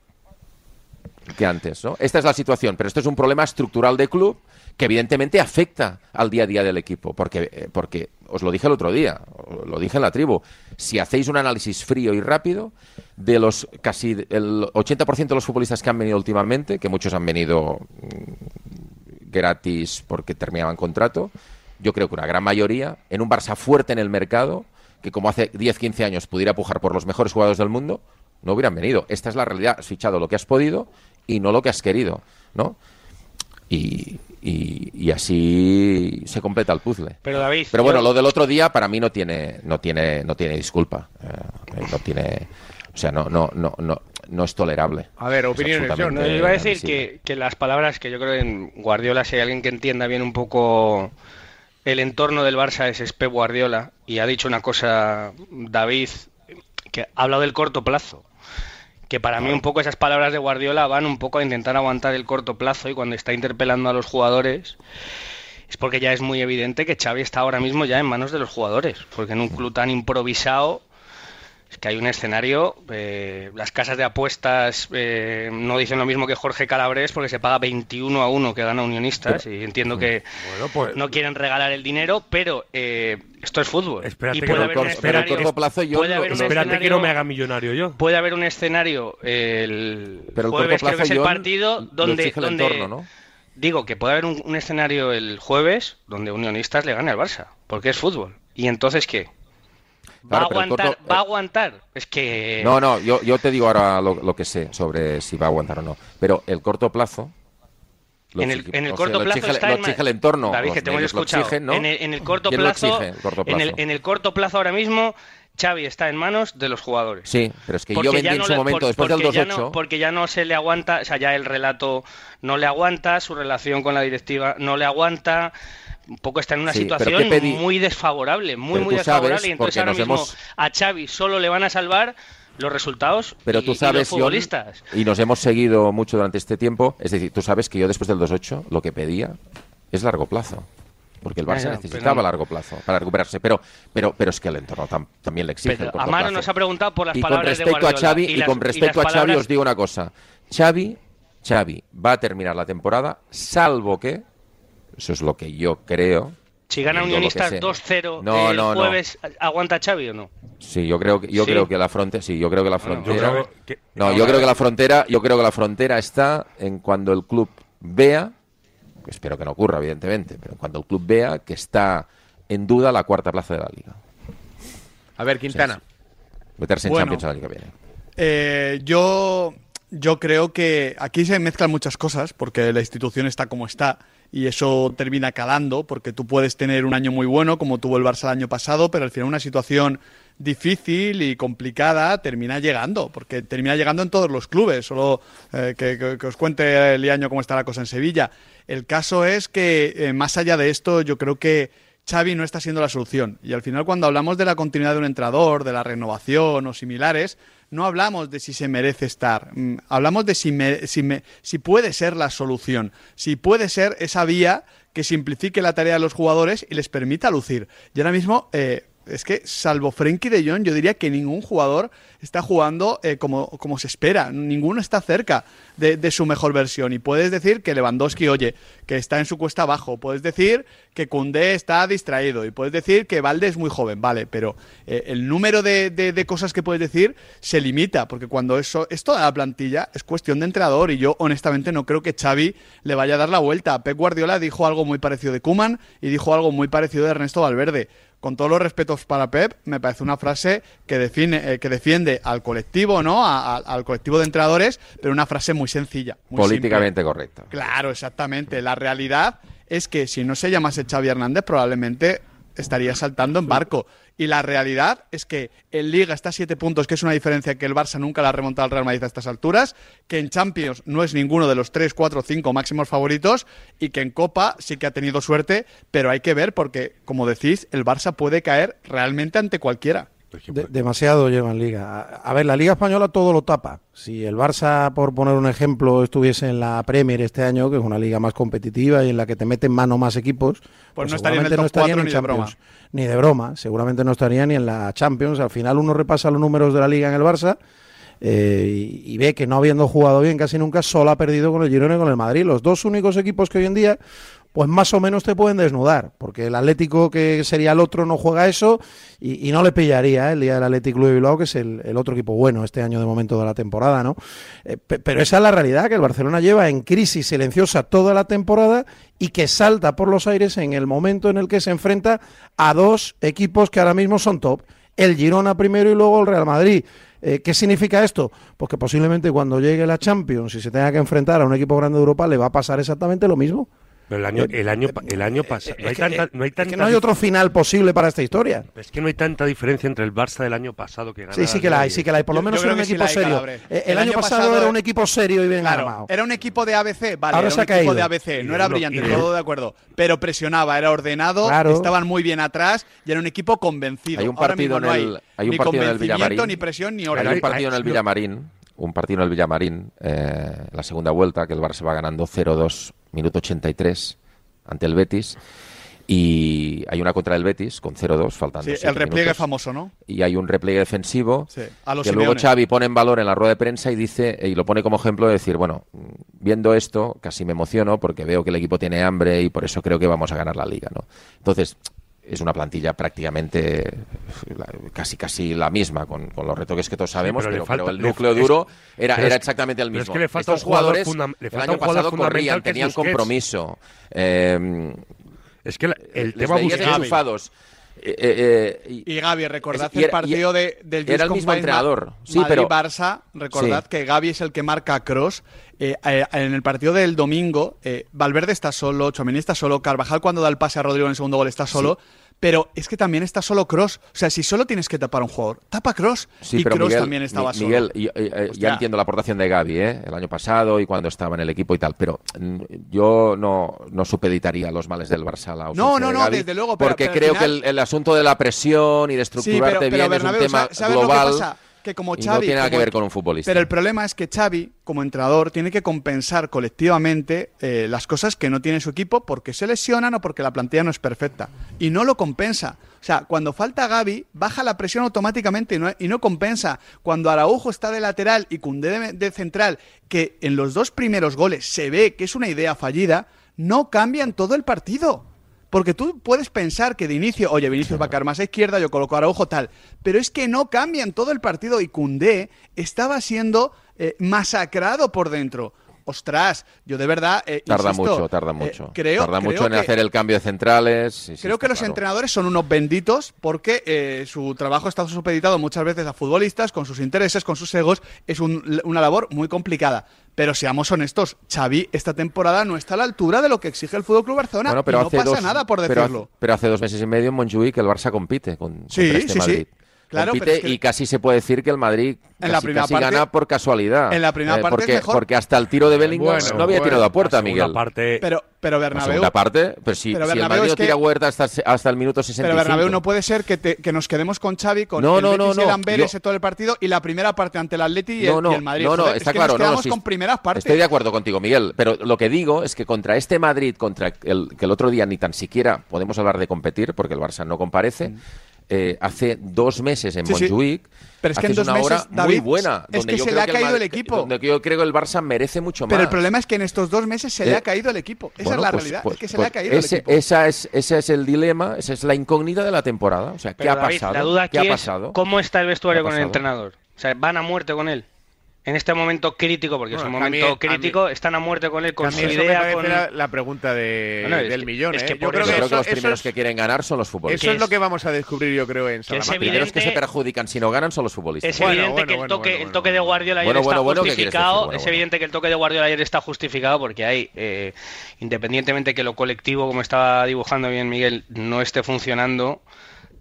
que antes. ¿no? Esta es la situación, pero esto es un problema estructural de club que evidentemente afecta al día a día del equipo, porque, eh, porque os lo dije el otro día, lo dije en la tribu, si hacéis un análisis frío y rápido, de los casi el 80% de los futbolistas que han venido últimamente, que muchos han venido mm, gratis porque terminaban contrato, yo creo que una gran mayoría, en un Barça fuerte en el mercado, que como hace 10, 15 años pudiera pujar por los mejores jugadores del mundo, no hubieran venido. Esta es la realidad, has fichado lo que has podido y no lo que has querido, ¿no? Y, y- y así se completa el puzzle. Pero David, Pero bueno, yo- lo del otro día para mí no tiene, no tiene, no tiene disculpa. Eh, no tiene, o sea, no, no, no, no, no es tolerable. A ver, opiniones, absolutamente No, yo iba a decir que, que las palabras que yo creo que en Guardiola, si hay alguien que entienda bien un poco el entorno del Barça, es, es Pep Guardiola. Y ha dicho una cosa, David, que ha hablado del corto plazo. Que para mí un poco esas palabras de Guardiola van un poco a intentar aguantar el corto plazo y cuando está interpelando a los jugadores es porque ya es muy evidente que Xavi está ahora mismo ya en manos de los jugadores. Porque en un club tan improvisado es que hay un escenario, eh, las casas de apuestas eh, no dicen lo mismo que Jorge Calabres porque se paga 21 a 1 que gana Unionistas y entiendo que Bueno, pues no quieren regalar el dinero, pero eh, esto es fútbol. Espérate y que puede no- haber un espérate Pero a escenario, corto plazo yo puede no- haber un espérate que escenario- no me haga millonario yo. puede haber un escenario el Pero el jueves corto creo que plazo es el partido donde, el donde- entorno, ¿no? digo que puede haber un, un escenario el jueves donde Unionistas le gane al Barça porque es fútbol y entonces qué va a aguantar corto- va a aguantar es que No, no, yo, yo te digo ahora lo, lo que sé sobre si va a aguantar o no. Pero el corto plazo. en el, en el sea, corto plazo exige, está lo exige el entorno. David, que te hemos medios escuchado. exigen, ¿no? en, el, en el corto ¿Quién lo plazo, exige, el corto En, el, plazo? en el corto plazo ahora mismo Xavi está en manos de los jugadores. Sí, pero es que Porque yo vendí en no su le- momento, por- después del porque ya 2-8. no- porque ya no se le aguanta, o sea, ya el relato no le aguanta, su relación con la directiva no le aguanta. Un poco está en una Sí, situación muy desfavorable, muy, Pero muy sabes, desfavorable. Y entonces ahora mismo hemos- a Xavi solo le van a salvar los resultados Pero y- tú y sabes, los futbolistas. y nos hemos seguido mucho durante este tiempo, es decir, tú sabes que yo después del 2-8 lo que pedía es largo plazo. Porque el Barça necesitaba pero- largo plazo para recuperarse. Pero, pero, pero es que el entorno tam- también le exige Pero el Amaro plazo. nos ha preguntado por las y con palabras de respecto a Guardiola Xavi y y, las- con y respecto a Xavi palabras- os digo una cosa. Xavi, Xavi va a terminar la temporada, salvo que, eso es lo que yo creo. Si gana Unionistas sé. 2-0 No, el no, no. jueves, ¿aguanta Xavi o no? Sí, yo creo que yo Sí. creo que la frontera, sí, yo creo que la frontera. que- no, yo creo que la frontera, yo creo que la frontera está en cuando el club vea, espero que no ocurra evidentemente, pero cuando el club vea que está en duda la cuarta plaza de la liga. A ver, Quintana. Meterse en Bueno. Champions la liga que viene. Eh, yo, yo creo que aquí se mezclan muchas cosas porque la institución está como está y eso termina calando porque tú puedes tener un año muy bueno como tuvo el Barça el año pasado, pero al final una situación difícil y complicada termina llegando, porque termina llegando en todos los clubes. Solo eh, que, os cuente el año cómo está la cosa en Sevilla. El caso es que, eh, más allá de esto, yo creo que Xavi no está siendo la solución. Y al final, cuando hablamos de la continuidad de un entrenador, de la renovación o similares, no hablamos de si se merece estar. Mm, Hablamos de si, me- si, me- si puede ser la solución, si puede ser esa vía que simplifique la tarea de los jugadores y les permita lucir. Y ahora mismo, eh, es que salvo Frenkie de Jong, yo diría que ningún jugador está jugando eh, como, como se espera. Ninguno está cerca de, su mejor versión. Y puedes decir que Lewandowski, oye, que está en su cuesta abajo. Puedes decir que Koundé está distraído. Y puedes decir que Valde es muy joven. Vale, pero eh, el número de, de- de cosas que puedes decir se limita. Porque cuando eso es toda la plantilla, es cuestión de entrenador. Y yo, honestamente, no creo que Xavi le vaya a dar la vuelta. Pep Guardiola dijo algo muy parecido de Kuman y dijo algo muy parecido de Ernesto Valverde con todos los respetos para Pep, me parece una frase que define, eh, que defiende al colectivo, ¿no? A- a- al colectivo de entrenadores, pero una frase muy sencilla. muy Políticamente correcta. Claro, exactamente. La realidad es que si no se llamase Xavi Hernández, probablemente estaría saltando en barco. Y la realidad es que en Liga está a siete puntos, que es una diferencia que el Barça nunca la ha remontado al Real Madrid a estas alturas, que en Champions no es ninguno de los tres, cuatro, cinco máximos favoritos y que en Copa sí que ha tenido suerte, pero hay que ver porque, como decís, el Barça puede caer realmente ante cualquiera. De- demasiado lleva en Liga. A, a ver, la Liga Española todo lo tapa. Si el Barça, por poner un ejemplo, estuviese en la Premier este año, que es una liga más competitiva y en la que te meten mano más equipos, Pues no estaría en el seguramente top no estarían cuatro en ni de broma. Champions. Ni de broma. Seguramente no estaría ni en la Champions. Al final uno repasa los números de la Liga en el Barça eh, y, y ve que no habiendo jugado bien casi nunca, solo ha perdido con el Girona y con el Madrid. Los dos únicos equipos que hoy en día pues más o menos te pueden desnudar, porque el Atlético, que sería el otro, no juega eso y, no le pillaría ¿eh? el día del Atlético Club de Bilbao, que es el, otro equipo bueno este año de momento de la temporada, ¿no? Eh, pe- pero esa es la realidad, que el Barcelona lleva en crisis silenciosa toda la temporada y que salta por los aires en el momento en el que se enfrenta a dos equipos que ahora mismo son top, el Girona primero y luego el Real Madrid. Eh, ¿Qué significa esto? Pues que posiblemente cuando llegue la Champions y se tenga que enfrentar a un equipo grande de Europa le va a pasar exactamente lo mismo. Pero el año, el año, pa- el año pasado. No hay tanta, no hay Es tanta que no hay otro final posible para esta historia. Es que no hay tanta diferencia entre el Barça del año pasado que gana. Sí, sí que la hay, sí que la hay. Por lo Yo- menos yo era creo un sí equipo la hay, serio. Calabre. Eh, El, año, pasado, era un equipo serio y bien Claro, armado. era un equipo de ABC, vale, Ahora era se un ha equipo caído. de ABC, no era brillante, todo de acuerdo, pero presionaba, era ordenado, Claro. estaban muy bien atrás y era un equipo convencido. Hay un Ahora partido mismo no en el- hay hay un ni partido en el convencimiento, Villamarín. ni presión, ni Hay orden. un partido en el Villamarín, un partido en el Villamarín, eh, la segunda vuelta, que el Barça va ganando 0-2, minuto 83, ante el Betis. Y hay una contra el Betis con 0-2, faltando Sí, el repliegue minutos. famoso, ¿no? Y hay un repliegue defensivo Sí, a los que luego. Xavi pone en valor en la rueda de prensa y dice y lo pone como ejemplo de decir, bueno, viendo esto casi me emociono porque veo que el equipo tiene hambre y por eso creo que vamos a ganar la liga, ¿no? Entonces, es una plantilla prácticamente casi casi la misma con, con los retoques que todos sabemos, pero pero, falta- pero el le- núcleo es- duro era, era exactamente el pero mismo. es que le falta Estos jugador jugadores el año pasado corrían, tenían compromiso. eh, Es que la- el les tema veías Busquets- enchufados. Eh, eh, Y Gaby, recordad Es- y era- el partido y- de, del era el mismo entrenador. Sí, Madrid pero- Barça, recordad Sí. que Gaby es el que marca a Cross. Eh, eh, en el partido del domingo, eh, Valverde está solo, Chomini está solo, Carvajal cuando da el pase a Rodrigo en el segundo gol está solo. Pero es que también está solo Cross. O sea, si solo tienes que tapar a un jugador, tapa Cross. Sí, y pero Cross Miguel, también estaba Mi- solo. Miguel, eh, Hostia. ya entiendo la aportación de Gaby, ¿eh? el año pasado y cuando estaba en el equipo y tal, pero mm, yo no, no supeditaría los males del Barça la No, no, de no, desde luego, pero- porque pero creo final- que el, el asunto de la presión y de Sí, estructurarte pero, pero bien Bernabéu, es un tema ¿sabes- sabes lo que global pasa? Que como y no Xavi, tiene nada que ver con un futbolista. Pero el problema es que Xavi, como entrenador, tiene que compensar colectivamente eh, las cosas que no tiene su equipo porque se lesionan o porque la plantilla no es perfecta. Y no lo compensa. O sea, cuando falta Gaby, baja la presión automáticamente y no, y no compensa. Cuando Araujo está de lateral y Cundé de, de central, que en los dos primeros goles se ve que es una idea fallida, no cambian todo el partido. Porque tú puedes pensar que de inicio, oye, Vinicius va a caer más a izquierda, yo coloco a Araujo tal. Pero es que no cambian todo el partido y Cundé estaba siendo eh, masacrado por dentro. Ostras, yo de verdad. eh, Tarda insisto, mucho, tarda eh, mucho. creo, tarda creo mucho en que- hacer el cambio de centrales. sí, sí, Creo que los claro. entrenadores son unos benditos porque eh, su trabajo está supeditado muchas veces a futbolistas con sus intereses, con sus egos. Es un- una labor muy complicada. Pero seamos honestos, Xavi esta temporada no está a la altura de lo que exige el Fútbol Club Barcelona. Bueno, pero y no hace pasa dos- nada por pero decirlo. hace- Pero hace, dos meses y medio en Montjuic el Barça compite con, Sí, contra este sí, sí. Claro, compite pero es que- y casi se puede decir que el Madrid En la casi, primera casi parte- gana por casualidad. en la primera Eh, parte es porque, mejor. porque hasta el tiro de Bellingham Bueno, no había bueno, tirado a puerta, La Miguel. parte- Pero, pero La Bernabéu, segunda parte, pero si, Pero si el Madrid es que- tira huerta hasta, hasta el minuto 65. pero Bernabéu no puede ser que, te- que nos quedemos con Xavi, con No, el no, Betis no, y el no. Amber Yo- ese todo el partido y la primera parte ante el Atleti y, No, el, no, y el Madrid. no, no, Joder, está es que claro. nos no, no, quedamos sí, con primeras partes. Estoy de acuerdo contigo, Miguel, pero lo que digo es que contra este Madrid, contra el que el otro día ni tan siquiera podemos hablar de competir, porque el Barça no comparece, eh, hace dos meses en. Sí. Pero es que en haces dos una hora muy buena. es donde que yo se creo le ha caído el equipo. Donde yo creo que el Barça merece mucho Pero más. el problema es que en estos dos meses se le Eh, ha caído el equipo. Esa Bueno, es la pues- realidad. pues- es que se pues le ha caído ese, el equipo. Esa es, ese es el dilema, esa es la incógnita de la temporada. O sea, ¿qué Pero, ha David, pasado? La duda ¿Qué ha es pasado? cómo está el vestuario ¿Qué ha con el entrenador. O sea, van a muerte con él. En este momento crítico, porque Bueno, es un momento a mí- crítico, están a muerte con él, con su eso me idea, con... la, la pregunta de- Bueno, es del que- millón. es ¿eh? que Yo por creo eso- que Creo que eso, los eso primeros es, que quieren ganar son los futbolistas. eso es es- lo que vamos a descubrir, yo creo, en Salamanca. Los primeros que se perjudican si no ganan son los futbolistas. Es evidente bueno, que el toque, bueno, el toque de. Guardiola ayer Bueno, está bueno, bueno, ¿qué quieres justificado. es bueno. evidente que el toque de Guardiola ayer está justificado porque hay, eh, independientemente que lo colectivo, como estaba dibujando bien Miguel, no esté funcionando,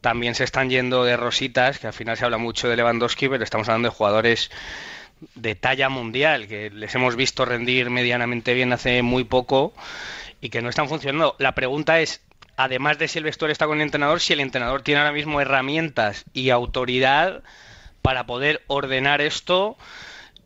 también se están yendo de rositas, que al final se habla mucho de Lewandowski, pero estamos hablando de jugadores de talla mundial, que les hemos visto rendir medianamente bien hace muy poco y que no están funcionando. La pregunta es, además de si el vestuario está con el entrenador, si el entrenador tiene ahora mismo herramientas y autoridad para poder ordenar esto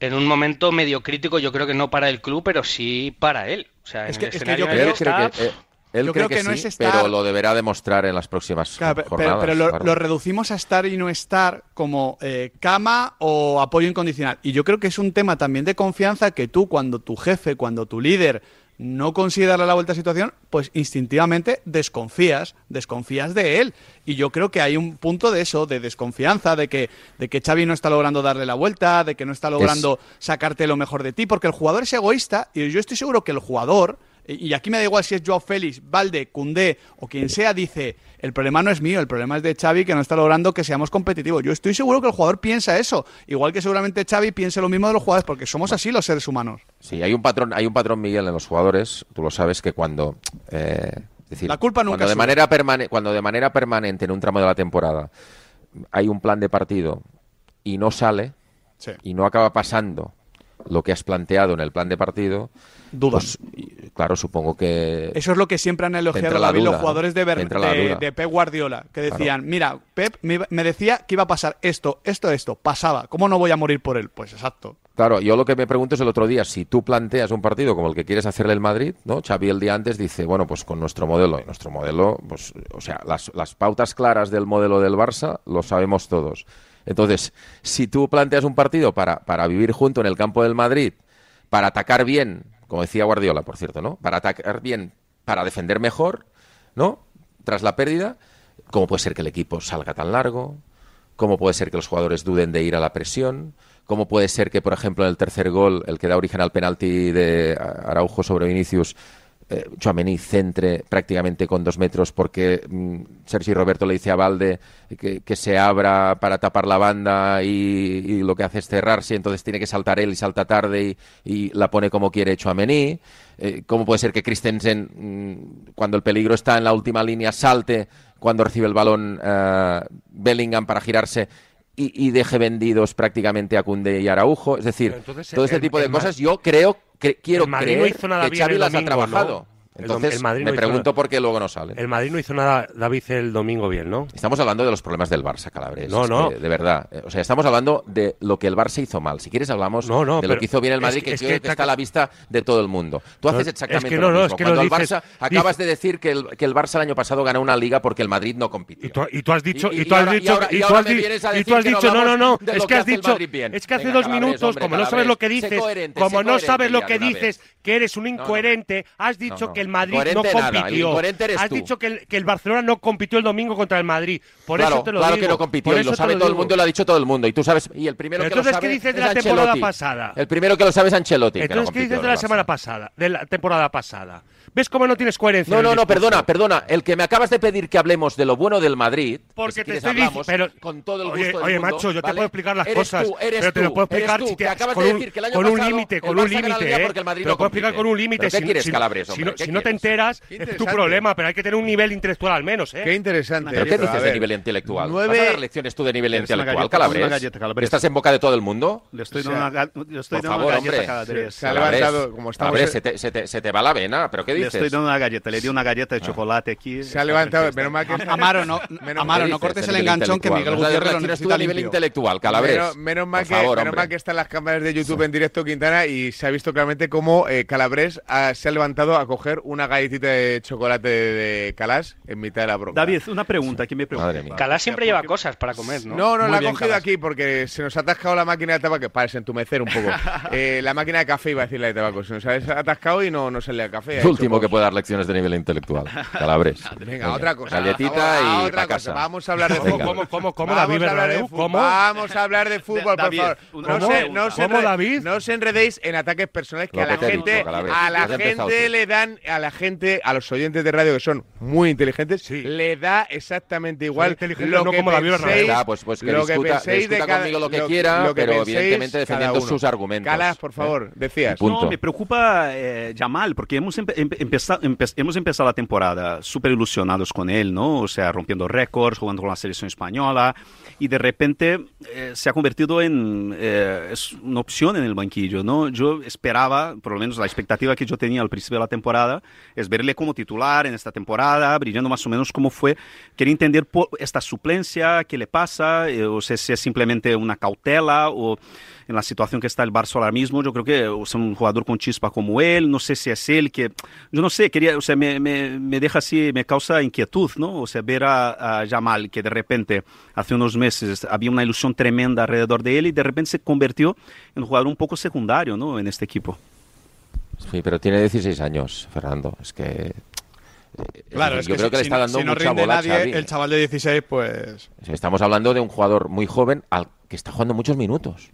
en un momento medio crítico, yo creo que no para el club, pero sí para él. O sea, Es en que- el es que escenario yo que está, que, eh, él Yo cree creo que sí, no es estar- pero lo deberá demostrar en las próximas Claro, pe- pero, jornadas. pero lo, claro. lo reducimos a estar y no estar como eh, cama o apoyo incondicional. Y yo creo que es un tema también de confianza que tú, cuando tu jefe, cuando tu líder no consigue darle la vuelta a la situación, pues instintivamente desconfías, desconfías de él. Y yo creo que hay un punto de eso, de desconfianza, de que, de que Xavi no está logrando darle la vuelta, de que no está logrando sacarte lo mejor de ti, porque el jugador es egoísta y yo estoy seguro que el jugador, y aquí me da igual si es Joao Félix, Valde, Cundé o quien sea, dice, el problema no es mío, el problema es de Xavi que no está logrando que seamos competitivos. Yo estoy seguro que el jugador piensa eso, igual que seguramente Xavi piense lo mismo de los jugadores, porque somos así los seres humanos. Sí, hay un patrón, hay un patrón, Miguel, en los jugadores. Tú lo sabes que cuando, eh, es decir, La culpa nunca cuando de sube. manera permane- cuando de manera permanente en un tramo de la temporada hay un plan de partido y no sale Sí. y no acaba pasando lo que has planteado en el plan de partido, Dudas. pues, claro, supongo que Eso es lo que siempre han elogiado los jugadores de, Ber- de, de Pep Guardiola, que decían, mira, Pep me, me decía que iba a pasar esto, esto, esto, pasaba, ¿cómo no voy a morir por él? Pues exacto. Claro, yo lo que me pregunto es el otro día, si tú planteas un partido como el que quieres hacerle el Madrid, ¿no? Xavi el día antes dice, bueno, pues con nuestro modelo, y nuestro modelo, pues, o sea, las, las pautas claras del modelo del Barça lo sabemos todos. Entonces, si tú planteas un partido para, para vivir junto en el campo del Madrid, para atacar bien, como decía Guardiola, por cierto, ¿no? Para atacar bien, para defender mejor, ¿no? Tras la pérdida, ¿cómo puede ser que el equipo salga tan largo? ¿Cómo puede ser que los jugadores duden de ir a la presión? ¿Cómo puede ser que, por ejemplo, en el tercer gol, el que da origen al penalti de Araujo sobre Vinicius, eh, centre prácticamente con dos metros porque mm, Sergi Roberto le dice a Valde que, se abra para tapar la banda y, lo que hace es cerrarse, entonces tiene que saltar él y salta tarde y, la pone como quiere Tchouaméni. Eh, ¿Cómo puede ser que Christensen, mm, cuando el peligro está en la última línea, salte cuando recibe el balón eh, Bellingham para girarse y, y deje vendidos prácticamente a Kunde y Araujo? Es decir, entonces todo este el- tipo de el cosas yo creo que quiero creer no hizo nada que Xavi las ha trabajado. Entonces el Madrid me no pregunto nada. por qué luego no salen. El Madrid no hizo nada, David, el domingo bien, ¿no? Estamos hablando de los problemas del Barça, Calabres. No, no. de verdad. Eh, O sea, estamos hablando de lo que el Barça hizo mal. Si quieres hablamos No, no, de lo que hizo bien el Madrid, que- que, es que está a la vista de todo el mundo. Tú No, haces es exactamente que lo mismo. es que Cuando lo el Barça, dices- acabas de decir que el, que el Barça el año pasado ganó una liga porque el Madrid no compitió. Y tú, y tú has dicho, y, Y- y tú has dicho, y tú has me di- vienes a y tú has dicho, no, no, no, es que has dicho, es que hace dos minutos, como no sabes lo que dices, como no sabes lo que dices, que eres un incoherente, has dicho que el Madrid no nada, compitió. eres Has tú. dicho que el, que el Barcelona no compitió el domingo contra el Madrid. Por claro, eso te lo claro digo. que no compitió y lo sabe todo el mundo y lo ha dicho todo el mundo. Y tú sabes, y el primero Pero que lo entonces, sabe ¿qué dices de la temporada Ancelotti. pasada? El primero que lo sabe es Ancelotti. que no Entonces, ¿qué dices de la semana pasada? De la temporada pasada. ¿Ves cómo no tienes coherencia? No, no, no, perdona, perdona. El que me acabas de pedir que hablemos de lo bueno del Madrid, Porque que si te estoy diciendo- pero- con todo el Oye, gusto del oye, mundo, macho, yo te ¿vale? puedo explicar las Eres cosas, tú, eres pero te lo tú, puedo explicar eres si tú, te- acabas con de un- decir que el año con un pasado límite, con un límite, ¿eh? Te lo puedo explicar con un límite. ¿Pero qué si- quieres, Calabres, si no- ¿Qué Si no te enteras, es tu problema, pero hay que tener un nivel intelectual al menos, ¿eh? Qué interesante. ¿Pero qué dices de nivel intelectual? nueve- ¿Vas a dar lecciones tú de nivel intelectual, Calabres? ¿Estás en boca de todo el mundo? Le estoy dando una, galleta hombre. cada tres. Calabres, te, te- se te va la vena, ¿pero qué Le estoy dando una galleta, le di una galleta de chocolate aquí. Se ha levantado, menos mal que Amaro, no, Menos- Amaro, ¿Qué no cortes el enganchón que? Miguel a Gutiérrez lo necesita de nivel intelectual, Calabres. Menos, menos mal que, favor, menos hombre. mal que están las cámaras de YouTube en directo Quintana y se ha visto claramente cómo eh, Calabres ha- se ha levantado a coger una galletita de chocolate de, de Calás en mitad de la bronca. David, una pregunta que me mía. Calá siempre lleva cosas para comer, ¿no? No, no, Muy la ha cogido Calas. aquí porque se nos ha atascado la máquina de tabaco, para desentumecer un poco. Eh, la máquina de café iba a decir la de tabaco. Se nos ha atascado y no, no sale el café. Último que puede dar lecciones de nivel intelectual. Calabres. Venga, otra cosa. Galletita Vamos a y otra pa' cosa. Vamos a hablar de fútbol. ¿Cómo, cómo, cómo, Vamos David a hablar de Bernabéu? fútbol. ¿Cómo? Vamos a hablar de fútbol, por favor. No, ¿Cómo? se, no, se ¿Cómo, enre- David? no os enredéis en ataques personales que a la gente, a la gente le dan, a la gente, a los oyentes de radio que son muy inteligentes, Sí. le da exactamente igual lo no que como David penséis, pues, pues que lo que discuta, penséis de cada- conmigo lo que lo- quiera, lo que pero evidentemente defendiendo sus argumentos. Calas, por favor, decías. No, me preocupa eh, Jamal, porque hemos, empe- empe- empeza- empe- hemos empezado la temporada súper ilusionados con él, ¿no? O sea, rompiendo récords, jugando con la selección española, y de repente eh, se ha convertido en eh, es una opción en el banquillo, ¿no? Yo esperaba, por lo menos la expectativa que yo tenía al principio de la temporada, es verle como titular en esta temporada, brillando más o menos como fue. Quería entender esta suplencia, qué le pasa, eh, o sea, si es simplemente una cautela o en la situación que está el Barça ahora mismo, yo creo que o sea, un jugador con chispa como él, no sé si es él que, yo no sé, quería, o sea, me, me, me deja así, me causa inquietud, ¿no? O sea, ver a, a Jamal que de repente, hace unos meses, había una ilusión tremenda alrededor de él y de repente se convirtió en un jugador un poco secundario, ¿no? En este equipo. Sí, pero tiene 16 años, Fernando. Es que. eh, Claro, yo es que creo si, que le está dando si no mucha rinde bola a nadie, Xavi. el chaval de 16, pues... Estamos hablando de un jugador muy joven al que está jugando muchos minutos.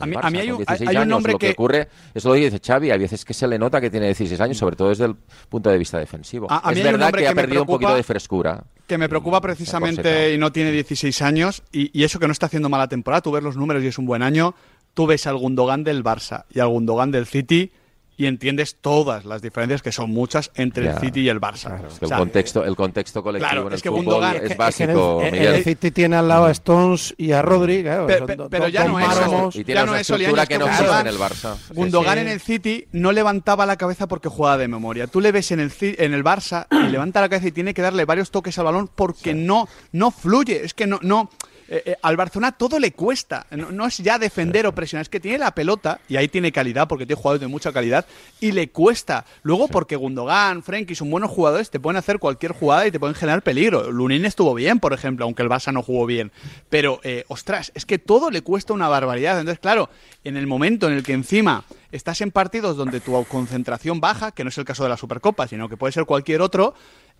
A mí- a hay un- 16 hay un años. nombre lo que, que- ocurre, eso lo dice Xavi, hay veces que se le nota que tiene 16 años, sobre todo desde el punto de vista defensivo. A- a mí es verdad que, que ha perdido un poquito de frescura. que me preocupa corseta. precisamente y no tiene 16 años y, y eso que no está haciendo mala temporada, tú ves los números y es un buen año, tú ves al Gundogan del Barça y al Gundogan del City y entiendes todas las diferencias que son muchas entre Ya. el City y el Barça. Es O el, contexto, el contexto colectivo claro, en el es que fútbol es, es que- básico, el, Miguel. el City tiene al lado a Stones y a Rodri, claro, pero ya no es y tiene ya una no es estructura años que que no Gundogan- existe en el Barça. Gundogan Sí, en el City no levantaba la cabeza porque jugaba de memoria. Tú le ves en el, en el Barça y levanta la cabeza y tiene que darle varios toques al balón porque no, no fluye. Es que no, no. Eh, eh, al Barcelona todo le cuesta. No, no es ya defender o presionar, es que tiene la pelota y ahí tiene calidad porque tiene jugadores de mucha calidad y le cuesta. Luego porque Gundogan, Frenkie son buenos jugadores, te pueden hacer cualquier jugada y te pueden generar peligro. Lunin estuvo bien, por ejemplo, aunque el Barça no jugó bien. Pero, eh, ostras, es que todo le cuesta una barbaridad. Entonces, claro, en el momento en el que encima estás en partidos donde tu concentración baja, que no es el caso de la Supercopa, sino que puede ser cualquier otro,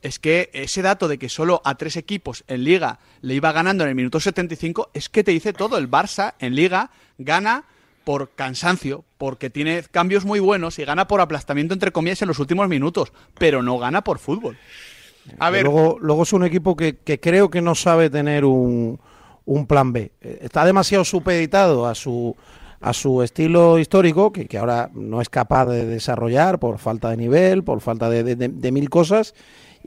es que ese dato de que solo a tres equipos en Liga le iba ganando en el minuto 75 es que te dice todo. El Barça en Liga gana por cansancio, porque tiene cambios muy buenos y gana por aplastamiento entre comillas en los últimos minutos, pero no gana por fútbol. A ver, Luego, luego es un equipo que, que creo que no sabe tener un, un plan B. Eh, Está demasiado supeditado a su a su estilo histórico, que, que ahora no es capaz de desarrollar por falta de nivel, por falta de, de- de- de mil cosas,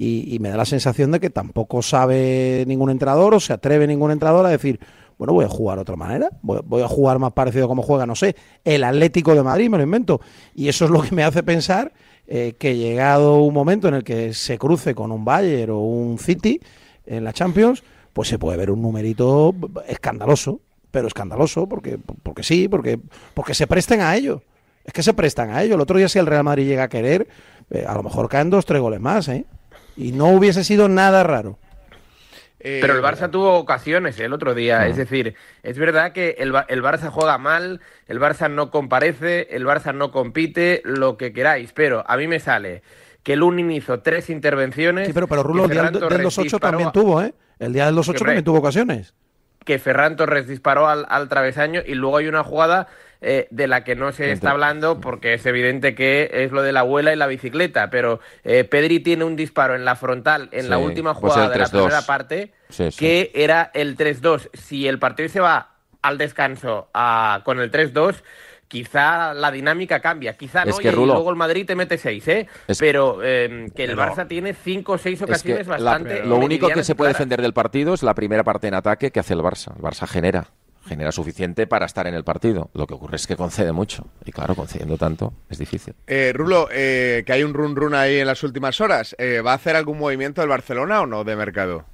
y, me da la sensación de que tampoco sabe ningún entrenador o se atreve ningún entrenador a decir, bueno, voy a jugar otra manera, voy, voy a jugar más parecido como juega, no sé, el Atlético de Madrid, me lo invento. Y eso es lo que me hace pensar eh, que llegado un momento en el que se cruce con un Bayern o un City en la Champions, pues se puede ver un numerito escandaloso, pero escandaloso, porque, porque sí, porque, porque se presten a ello. Es que se prestan a ello. El otro día si el Real Madrid llega a querer, eh, a lo mejor caen dos, tres goles más, ¿eh? Y no hubiese sido nada raro. eh, Pero el Barça tuvo ocasiones el otro día. Es decir, es verdad que el, el Barça juega mal, el Barça no comparece, el Barça no compite, lo que queráis. Pero a mí me sale que Lunin hizo tres intervenciones. Sí, pero, pero que Rulo, el día Ferran del, del Torres 2-8 disparó también tuvo, ¿eh? El día del 2-8 hombre. también tuvo ocasiones. que Ferran Torres disparó al, al travesaño y luego hay una jugada eh, de la que no se está hablando porque es evidente que es lo de la abuela y la bicicleta, pero eh, Pedri tiene un disparo en la frontal en la última jugada de la 3-2. primera parte Sí, sí. que era el 3-2. Si el partido se va al descanso a- con el 3-2, quizá la dinámica cambia, quizá no, Es que, y Rulo, luego el Madrid te mete 6, ¿eh? Es- pero eh, que el Barça tiene 5 o 6 Es que ocasiones la- bastante lo único que se puede defender del partido es la primera parte en ataque que hace el Barça. El Barça genera, genera suficiente para estar en el partido. Lo que ocurre es que concede mucho. Y claro, concediendo tanto es difícil. Eh, Rulo, eh, que hay un run run ahí en las últimas horas. Eh, ¿Va a hacer algún movimiento el Barcelona o no de mercado?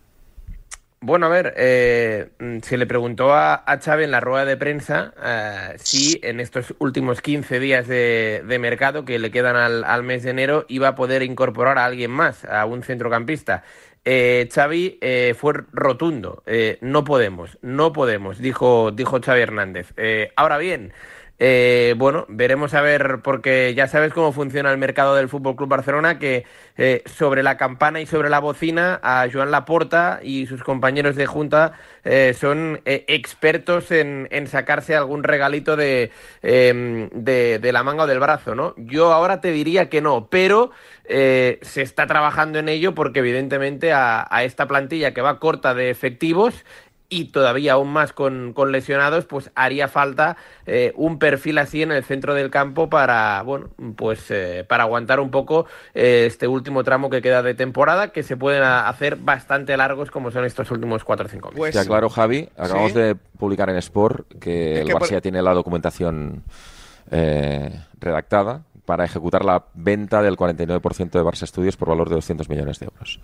Bueno, a ver, eh, mm, se le preguntó a, a Xavi en la rueda de prensa eh, si en estos últimos 15 días de, de mercado que le quedan al, al mes de enero iba a poder incorporar a alguien más, a un centrocampista. Eh, Xavi eh, fue rotundo, eh, no podemos, no podemos, dijo, dijo Xavi Hernández. Eh, ahora bien, eh, bueno, veremos a ver, porque ya sabes cómo funciona el mercado del Fútbol Club Barcelona, que eh, sobre la campana y sobre la bocina, a Joan Laporta y sus compañeros de junta eh, son eh, expertos en, sacarse algún regalito de, eh, de, de la manga o del brazo, ¿no? Yo ahora te diría que no, pero se está trabajando en ello porque evidentemente a esta plantilla que va corta de efectivos y todavía aún más con, con lesionados, pues haría falta eh, un perfil así en el centro del campo para, bueno, pues eh, para aguantar un poco eh, este último tramo que queda de temporada, que se pueden a- hacer bastante largos como son estos últimos cuatro o cinco meses. Pues Te aclaro, Javi, acabamos Sí. de publicar en Sport que el Barça por- ya tiene la documentación eh, redactada para ejecutar la venta del 49% de Barça Studios por valor de 200 millones de euros.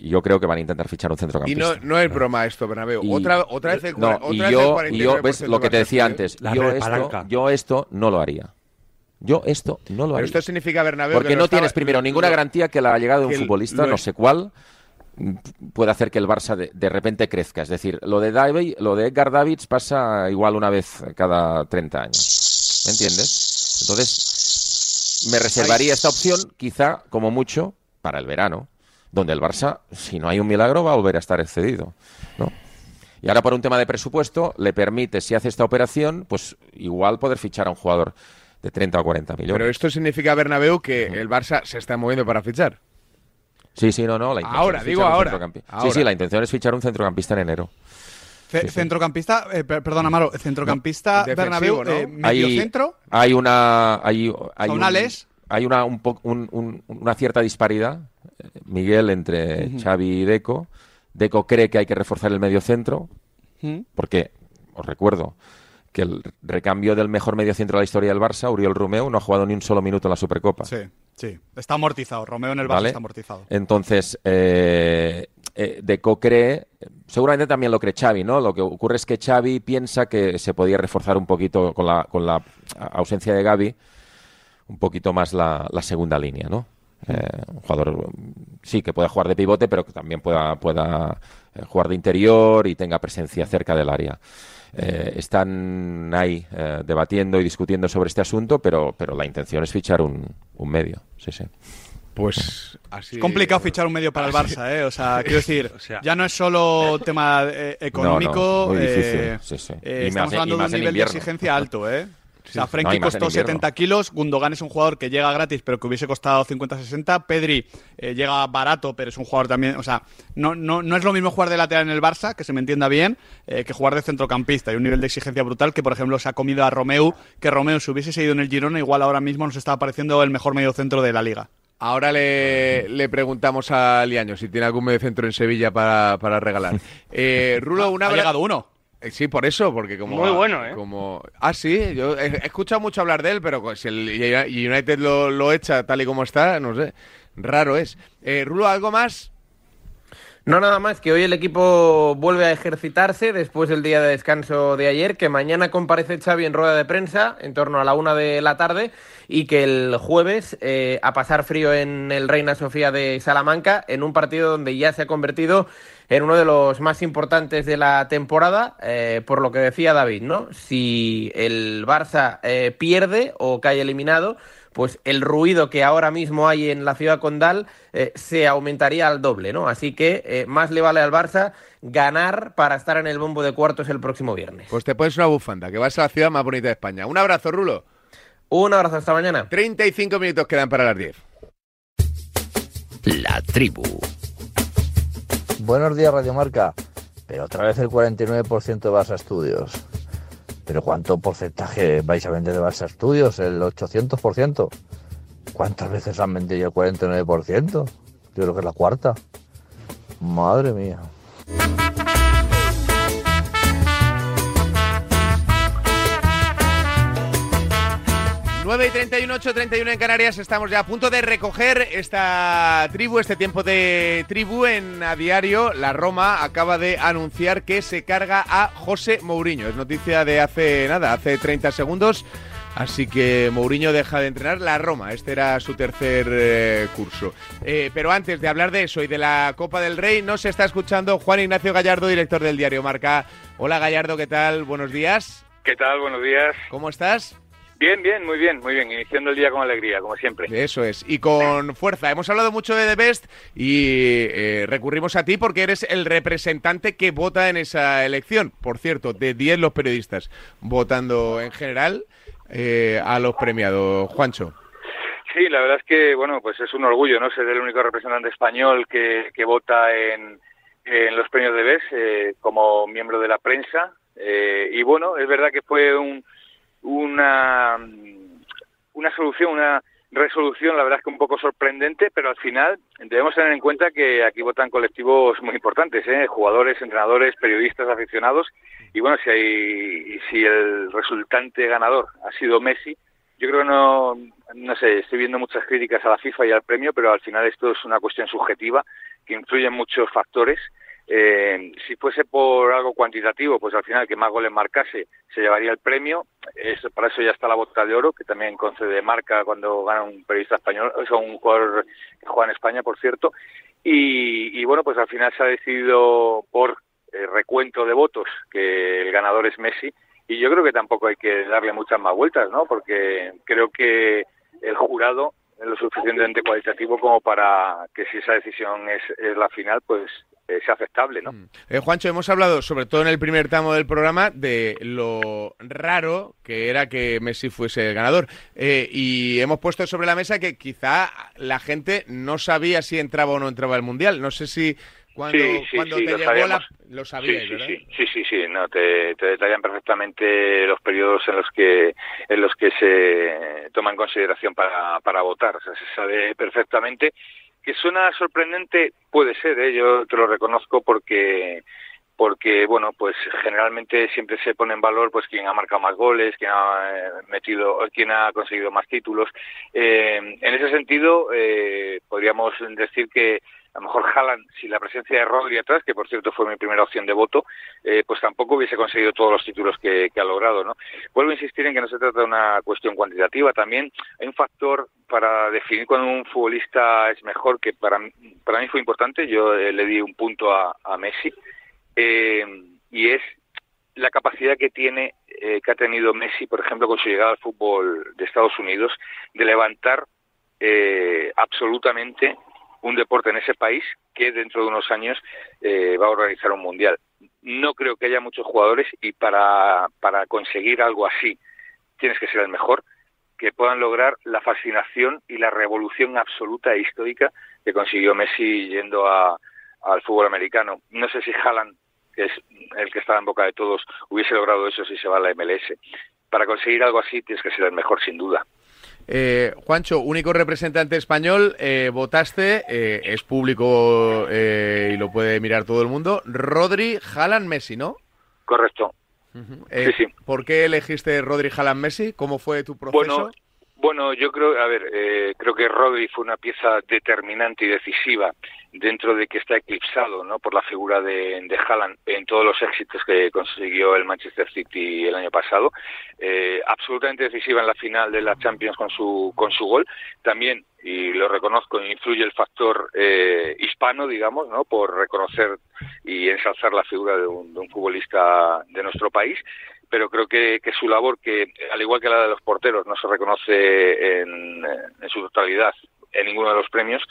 Y yo creo que van a intentar fichar un Y centrocampista. no, no es broma esto, Bernabéu. Y- otra, otra vez el, no, otra y vez yo, el y yo, 49% ves lo que te decía antes, yo esto, yo esto no lo haría. Yo esto no lo Pero haría. esto significa, Bernabéu, Porque que no estaba- tienes primero lo- ninguna lo- garantía que la llegada de un futbolista, lo no sé cuál, puede hacer que el Barça de, de repente crezca. Es decir, lo de Davi- lo de Edgar Davids pasa igual una vez cada 30 años. ¿Me entiendes? Entonces, me reservaría esta opción, quizá, como mucho, para el verano, donde el Barça, si no hay un milagro, va a volver a estar excedido. ¿no? Y ahora por un tema de presupuesto, le permite, si hace esta operación, pues igual poder fichar a un jugador de 30 o 40 millones. Pero esto significa, Bernabéu, que el Barça se está moviendo para fichar. Sí, sí, no, no. La intención Ahora, es digo ahora. Sí, sí, la intención es fichar un centrocampista en enero. Ce- Sí, sí. Centrocampista, eh, per- perdona, Amaro, centrocampista Defensivo, Bernabéu, ¿no? eh, mediocentro. Hay una. Hay, hay un hay una, un po- un- un- una cierta disparidad, Miguel, entre Ujú. Xavi y Deco. Deco cree que hay que reforzar el medio centro, porque, os recuerdo, que el recambio del mejor medio centro de la historia del Barça, Uriel Romeu, no ha jugado ni un solo minuto en la Supercopa. Sí, sí. Está amortizado. Romeo en el Barça ¿Vale? está amortizado. Entonces, eh, eh, Deco cree, seguramente también lo cree Xavi, ¿no? Lo que ocurre es que Xavi piensa que se podía reforzar un poquito con la, con la ausencia de Gaby, un poquito más la, la segunda línea, ¿no? Eh, un jugador, sí, que pueda jugar de pivote, pero que también pueda, pueda eh, jugar de interior y tenga presencia cerca del área. Eh, están ahí eh, debatiendo y discutiendo sobre este asunto, pero, pero la intención es fichar un, un medio, sí, sí. Pues así. Es complicado fichar un medio para el Barça, ¿eh? O sea, quiero decir, O sea- ya no es solo tema eh, económico. muy difícil, eh, sí, sí. eh, Y estamos más y hablando de más un nivel invierno. de exigencia alto, ¿eh? O sea, No, Frenkie costó invierno. 70 kilos, Gundogan es un jugador que llega gratis, pero que hubiese costado 50-60, Pedri eh, llega barato, pero es un jugador también, o sea, no, no, no es lo mismo jugar de lateral en el Barça, que se me entienda bien, eh, que jugar de centrocampista. Hay un nivel de exigencia brutal que, por ejemplo, se ha comido a Romeu, que Romeu, si hubiese seguido en el Girona, igual ahora mismo nos está pareciendo el mejor mediocentro de la liga. Ahora le, le preguntamos a Liaño si tiene algún mediocentro en Sevilla para, para regalar. Eh, Rulo, una ha bra- llegado uno. Eh, Sí, por eso, porque como... Muy bueno, ¿eh? Como... Ah, sí, yo he, he escuchado mucho hablar de él, pero si el United lo, lo echa tal y como está, no sé, raro es. Eh, Rulo, ¿algo más? No, nada más que hoy el equipo vuelve a ejercitarse después del día de descanso de ayer, que mañana comparece Xavi en rueda de prensa en torno a la una de la tarde y que el jueves eh, a pasar frío en el Reina Sofía de Salamanca en un partido donde ya se ha convertido en uno de los más importantes de la temporada, eh, por lo que decía David, ¿no? Si el Barça eh, pierde o cae eliminado, pues el ruido que ahora mismo hay en la ciudad condal eh, se aumentaría al doble, ¿no? Así que eh, más le vale al Barça ganar para estar en el bombo de cuartos el próximo viernes. Pues te pones una bufanda, que vas a la ciudad más bonita de España. Un abrazo, Rulo. Un abrazo, hasta mañana. 35 minutos quedan para las 10. La tribu. Buenos días, Radio Marca. Pero otra vez el 49% de Barça Estudios. ¿Pero cuánto porcentaje vais a vender de Barça Estudios? ¿El 800%? ¿Cuántas veces han vendido el 49%? Yo creo que es la cuarta. Madre mía. 9 y 31, 8 31 en Canarias. Estamos ya a punto de recoger esta tribu, este tiempo de tribu en a diario. La Roma acaba de anunciar que se carga a José Mourinho. Es noticia de hace nada, hace 30 segundos. Así que Mourinho deja de entrenar la Roma. Este era su tercer eh, curso. Eh, pero antes de hablar de eso y de la Copa del Rey, nos está escuchando Juan Ignacio Gallardo, director del diario Marca. Hola Gallardo, ¿qué tal? Buenos días. ¿Qué tal? Buenos días. ¿Cómo estás? Bien, bien, muy bien, muy bien. Iniciando el día con alegría, como siempre. Eso es. Y con fuerza. Hemos hablado mucho de The Best y eh, recurrimos a ti porque eres el representante que vota en esa elección. Por cierto, de 10 los periodistas votando en general eh, a los premiados. Juancho. Sí, la verdad es que, bueno, pues es un orgullo, ¿no? Ser el único representante español que, que vota en, en los premios de BES eh, como miembro de la prensa. Eh, y bueno, es verdad que fue un, una, una solución, una resolución, la verdad es que un poco sorprendente, pero al final debemos tener en cuenta que aquí votan colectivos muy importantes, ¿eh? jugadores, entrenadores, periodistas, aficionados, y bueno, si, hay, si el resultante ganador ha sido Messi, yo creo que no, no sé, estoy viendo muchas críticas a la FIFA y al premio, pero al final esto es una cuestión subjetiva que influye en muchos factores eh, si fuese por algo cuantitativo, pues al final que más goles marcase se llevaría el premio. Eso, para eso ya está la bota de oro, que también concede marca cuando gana un periodista español, o sea, un jugador que juega en España, por cierto. Y, y bueno, pues al final se ha decidido por eh, recuento de votos que el ganador es Messi. Y yo creo que tampoco hay que darle muchas más vueltas, ¿no? Porque creo que el jurado es lo suficientemente cualitativo como para que si esa decisión es, es la final, pues eh, sea aceptable, ¿no? Eh, Juancho, hemos hablado, sobre todo en el primer tramo del programa, de lo raro que era que Messi fuese el ganador. Eh, y hemos puesto sobre la mesa que quizá la gente no sabía si entraba o no entraba el Mundial. No sé si cuando, sí, sí, cuando sí, te llegó la... Lo sabíais, sí, sí, sí, sí, sí, no, te, te detallan perfectamente los periodos en los que en los que se toma en consideración para, para votar, o sea, se sabe perfectamente que suena sorprendente puede ser, ¿eh? yo te lo reconozco porque porque bueno pues generalmente siempre se pone en valor pues quien ha marcado más goles quien ha eh, metido quien ha conseguido más títulos eh, en ese sentido eh, podríamos decir que a lo mejor Haaland, si la presencia de Rodri atrás, que por cierto fue mi primera opción de voto, eh, pues tampoco hubiese conseguido todos los títulos que, ha logrado, ¿no? Vuelvo a insistir en que no se trata de una cuestión cuantitativa, también hay un factor para definir cuando un futbolista es mejor, que para, para mí fue importante, yo eh, le di un punto a, Messi, eh, y es la capacidad que tiene, eh, que ha tenido Messi, por ejemplo, con su llegada al fútbol de Estados Unidos, de levantar absolutamente un deporte en ese país que dentro de unos años eh, va a organizar un mundial. No creo que haya muchos jugadores y para, para conseguir algo así tienes que ser el mejor, que puedan lograr la fascinación y la revolución absoluta e histórica que consiguió Messi yendo a, al fútbol americano. No sé si Haaland, que es el que estaba en boca de todos, hubiese logrado eso si se va a la MLS. Para conseguir algo así tienes que ser el mejor, sin duda. Eh, Juancho, único representante español, eh, votaste, eh, es público y lo puede mirar todo el mundo. Rodri, Haaland, Messi, ¿no? Correcto. Uh -huh. sí, sí. ¿Por qué elegiste Rodri, Haaland, Messi? ¿Cómo fue tu proceso? Bueno, bueno yo creo, a ver, creo que Rodri fue una pieza determinante y decisiva dentro de que está eclipsado ¿no? por la figura de, de Haaland en todos los éxitos que consiguió el Manchester City el año pasado, eh, absolutamente decisiva en la final de la Champions con su, con su gol, también y lo reconozco, influye el factor eh, hispano, digamos, ¿no? por reconocer y ensalzar la figura de un, de un futbolista de nuestro país, pero creo que, que, su labor, que al igual que la de los porteros, no se reconoce en, en su totalidad en ninguno de los premios,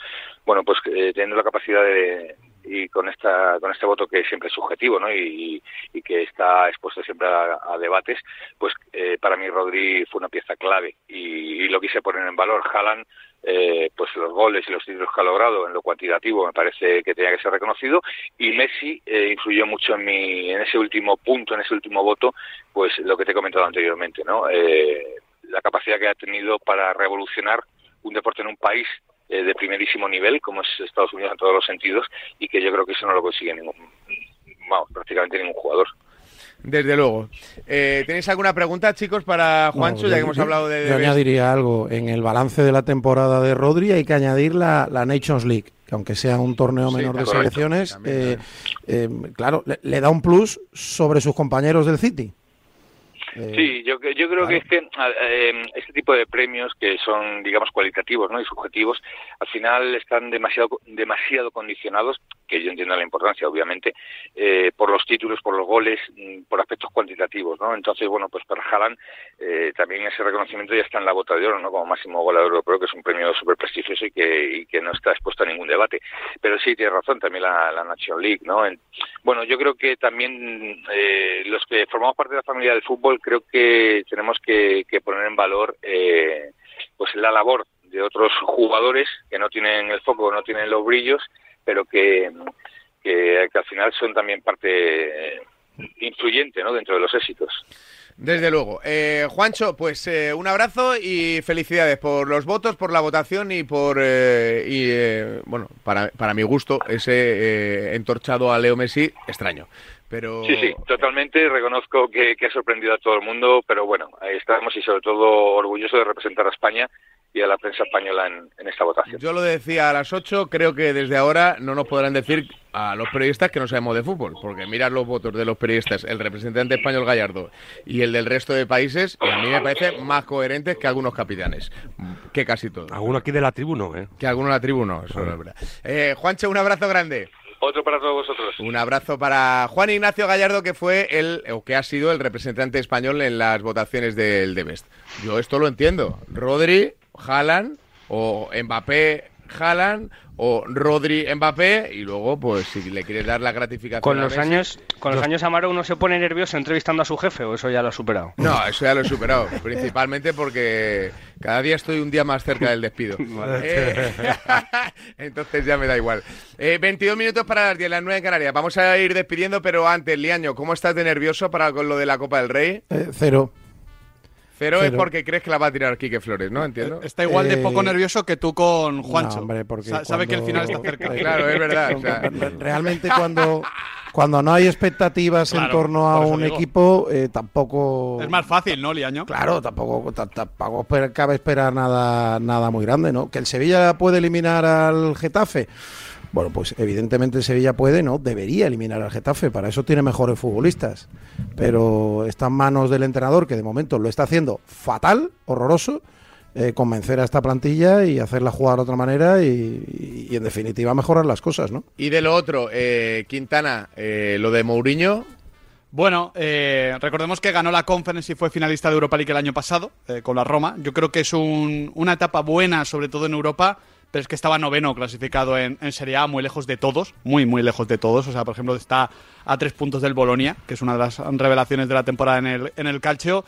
bueno, pues eh, teniendo la capacidad de, y con esta con este voto que siempre es subjetivo ¿no? y, y que está expuesto siempre a, debates pues eh, para mí Rodri fue una pieza clave. Y, y lo quise poner en valor. Haaland eh, pues los goles y los títulos que ha logrado en lo cuantitativo me parece que tenía que ser reconocido. Y Messi eh, influyó mucho en mi en ese último punto en ese último voto pues lo que te he comentado anteriormente no eh, la capacidad que ha tenido para revolucionar un deporte en un país eh, de primerísimo nivel, como es Estados Unidos en todos los sentidos, y que yo creo que eso no lo consigue ningún, vamos, prácticamente ningún jugador. Desde luego. Eh, ¿Tenéis alguna pregunta, chicos, para Juancho, No, ya yo- que hemos hablado de... Yo de- añadiría algo. En el balance de la temporada de Rodri hay que añadir la, la Nations League, que aunque sea un torneo Sí, menor de correcto, selecciones, también, eh, eh, claro, le, le da un plus sobre sus compañeros del City. Eh, Sí, yo, yo creo que es que eh, este tipo de premios que son, digamos, cualitativos ¿no? y subjetivos, al final están demasiado, demasiado condicionados, que yo entiendo la importancia, obviamente, eh, por los títulos, por los goles, mm, por aspectos cuantitativos, ¿no? Entonces, bueno, pues para Haaland eh, también ese reconocimiento ya está en la bota de oro, ¿no? Como máximo goleador europeo, que es un premio súper prestigioso y que, y que no está expuesto a ningún debate. Pero sí, tienes razón, también la, la Nation League, ¿no? En- bueno, yo creo que también eh, los que formamos parte de la familia del fútbol creo que tenemos que, que poner en valor eh, pues la labor de otros jugadores que no tienen el foco, no tienen los brillos, pero que, que, que al final son también parte eh, influyente ¿no? dentro de los éxitos. Desde luego. Eh, Juancho, pues eh, un abrazo y felicidades por los votos, por la votación y por, eh, y, eh, bueno, para, para mi gusto, ese eh, entorchado a Leo Messi extraño. Pero Sí, sí, totalmente. Reconozco que, que ha sorprendido a todo el mundo, pero bueno, ahí estamos y sobre todo orgulloso de representar a España y a la prensa española en, en esta votación. yo lo decía a las 8, creo que desde ahora no nos podrán decir a los periodistas que no sabemos de fútbol, porque mirad los votos de los periodistas, el representante español Gallardo y el del resto de países, y a mí me parecen más coherentes que algunos capitanes, que casi todos. Alguno aquí de la tribu ¿eh? Que algunos de la tribu no, eso no es verdad. Eh, Juancho, un abrazo grande. Otro para todos vosotros. Un abrazo para Juan Ignacio Gallardo, que fue el, o que ha sido el representante español en las votaciones del The Best. Yo esto lo entiendo. Rodri, Haaland, o Mbappé, Haaland, o Rodri, Mbappé, y luego, pues, si le quieres dar la gratificación Con a los Messi- años, con los años Amaro uno se pone nervioso entrevistando a su jefe o eso ya lo ha superado. No, eso ya lo he superado, principalmente porque cada día estoy un día más cerca del despido. Eh, entonces ya me da igual. Eh, 22 minutos para las 10, las 9 en Canarias. Vamos a ir despidiendo, pero antes, Liaño, ¿cómo estás de nervioso para con lo de la Copa del Rey? eh, cero. Cero, es Cero. porque crees que la va a tirar Quique Flores, ¿no? Entiendo. Está igual de Eh, poco nervioso que tú con Juancho. No, hombre, porque Sa- sabe que el final está cerca. Claro, es verdad. o sea, Re- Realmente cuando, cuando no hay expectativas en torno a un digo. equipo, eh, tampoco... Es más fácil, ¿no, Liaño? Claro, tampoco, ta- tampoco cabe esperar nada, nada muy grande, ¿no? Que el Sevilla puede eliminar al Getafe. Bueno, pues evidentemente el Sevilla puede, ¿no? Debería eliminar al Getafe, para eso tiene mejores futbolistas. Pero está en manos del entrenador, que de momento lo está haciendo fatal, horroroso, eh, convencer a esta plantilla y hacerla jugar de otra manera y, y, en definitiva mejorar las cosas, ¿no? Y de lo otro, eh, Quintana, eh, lo de Mourinho, Bueno, eh, recordemos que ganó la Conference y fue finalista de Europa League el año pasado eh, con la Roma. Yo creo que es un- una etapa buena, sobre todo en Europa, pero es que estaba noveno clasificado en, en Serie A, muy lejos de todos, muy, muy lejos de todos. O sea, por ejemplo, está a tres puntos del Bolonia, que es una de las revelaciones de la temporada en el, en el calcio.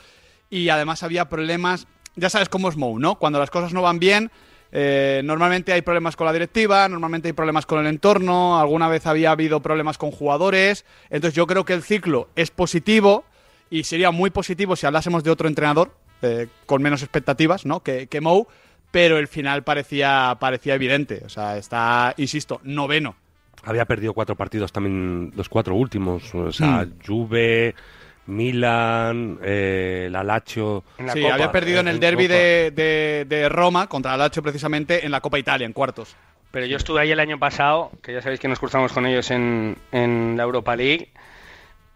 Y además había problemas, ya sabes cómo es Mou, ¿no? Cuando las cosas no van bien, eh, normalmente hay problemas con la directiva, normalmente hay problemas con el entorno, alguna vez había habido problemas con jugadores. Entonces yo creo que el ciclo es positivo y sería muy positivo si hablásemos de otro entrenador eh, con menos expectativas ¿no? que, que Mou, pero el final parecía, parecía evidente. O sea, está, insisto, noveno. Había perdido cuatro partidos también, los cuatro últimos. O sea, Mm. Juve, Milan, eh, la Lazio. Sí, había perdido en el derby de, de- de Roma contra el Lazio precisamente en la Copa Italia, en cuartos. Pero yo estuve ahí el año pasado, que ya sabéis que nos cruzamos con ellos en, en la Europa League.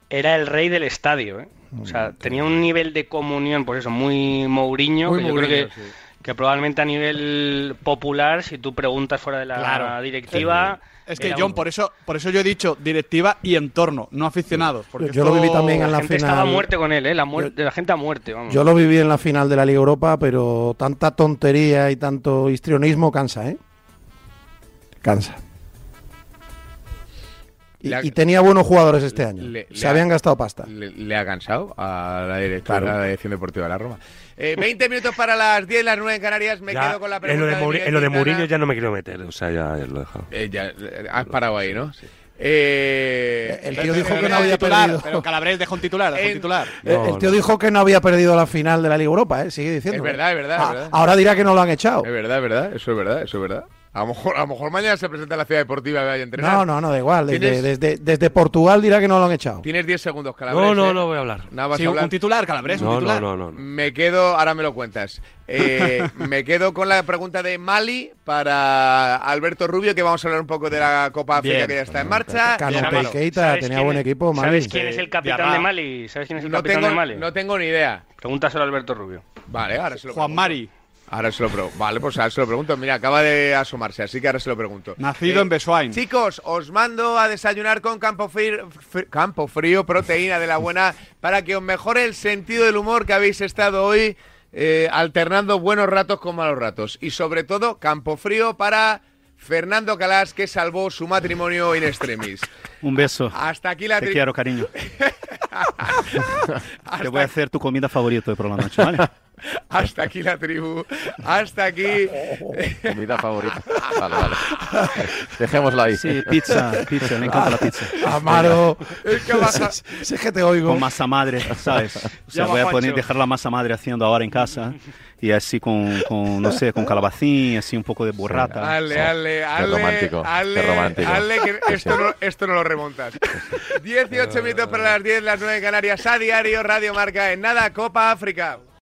Era el rey del estadio, ¿eh? O sea, tenía un nivel de comunión, pues eso, muy Mourinho, Muy que yo Mourinho, creo que, sí. Que probablemente a nivel popular, si tú preguntas fuera de la Claro. directiva... Es que John, un- por eso, por eso yo he dicho directiva y entorno, no aficionados. porque Yo lo viví también en la gente estaba a final. muerte con él, ¿eh? La, muerte, la gente a muerte, vamos. Yo lo viví en la final de la Liga Europa, pero tanta tontería y tanto histrionismo cansa, ¿eh? Cansa. Y, Le ha- y tenía buenos jugadores este año. Le- Se le ha- habían gastado pasta. Le, le ha cansado a la directora Claro. de la Dirección Deportiva de la Roma. Eh, 20 minutos para las 10, las 9 en Canarias. Me Ya, quedo con la en lo pregunta de, en lo de Quintana. Mourinho ya no me quiero meter, o sea, ya, ya lo he dejado. Eh, ya, eh, has parado ahí, ¿no? Eh, El tío dijo que no había titular, perdido. Pero Calabres dejó un titular, dejó un En- titular. El tío dijo que no había perdido la final de la Liga Europa, ¿eh? Sigue diciendo. Es verdad, es verdad, es verdad. Ahora dirá que no lo han echado. Es verdad, es verdad, eso es verdad, eso es verdad. A lo mejor, a lo mejor mañana se presenta en la ciudad deportiva y vaya a entrenar. No, no, no, da igual. Desde, ¿Tienes- desde, desde Portugal dirá que no lo han echado. Tienes 10 segundos, Calabres. No, no, ¿eh? no voy a hablar. Nada Sí, a un, hablar. un titular, Calabres, un No, titular. no, no, no. Me quedo, ahora me lo cuentas. Eh, me quedo con la pregunta de Mali para Alberto Rubio, que vamos a hablar un poco de la Copa África Bien. que ya está en marcha. Cano ¿Sabes- Keita tenía quién buen es- equipo, Mali. ¿Sabes quién es el capitán de Mali? ¿Sabes quién es el No capitán tengo, de Mali? no tengo ni idea. Pregúntaselo a Alberto Rubio. Vale, ahora se lo Juan pregunto. Mari, Ahora se lo pregunto. Vale, pues ahora se lo pregunto. Mira, acaba de asomarse, así que ahora se lo pregunto. nacido Eh, en Besoain. Chicos, os mando a desayunar con Campo Frío, Campo Frío, proteína de la buena, para que os mejore el sentido del humor que habéis estado hoy eh, alternando buenos ratos con malos ratos. Y sobre todo, Campo Frío para Fernando Calas, que salvó su matrimonio in extremis. Un beso. Hasta aquí la Te quiero, cariño. Te voy a hacer tu comida favorita hoy por la noche, ¿vale? Hasta aquí la tribu. Hasta aquí. Comida favorita. Vale, vale. Dejémoslo ahí. Sí, pizza, pizza, me encanta la pizza. Amaro. Es que Si es que te oigo. Con masa madre, ¿sabes? O sea, voy a poner, dejar la masa madre haciendo ahora en casa y así con, con no sé, con calabacín, así un poco de burrata. Ale, ale, ale, romántico, ale, qué romántico. ale, que esto, no, esto no lo remontas. 18 minutos para las 10, las 9 en Canarias, a diario, Radio Marca, en nada, Copa África.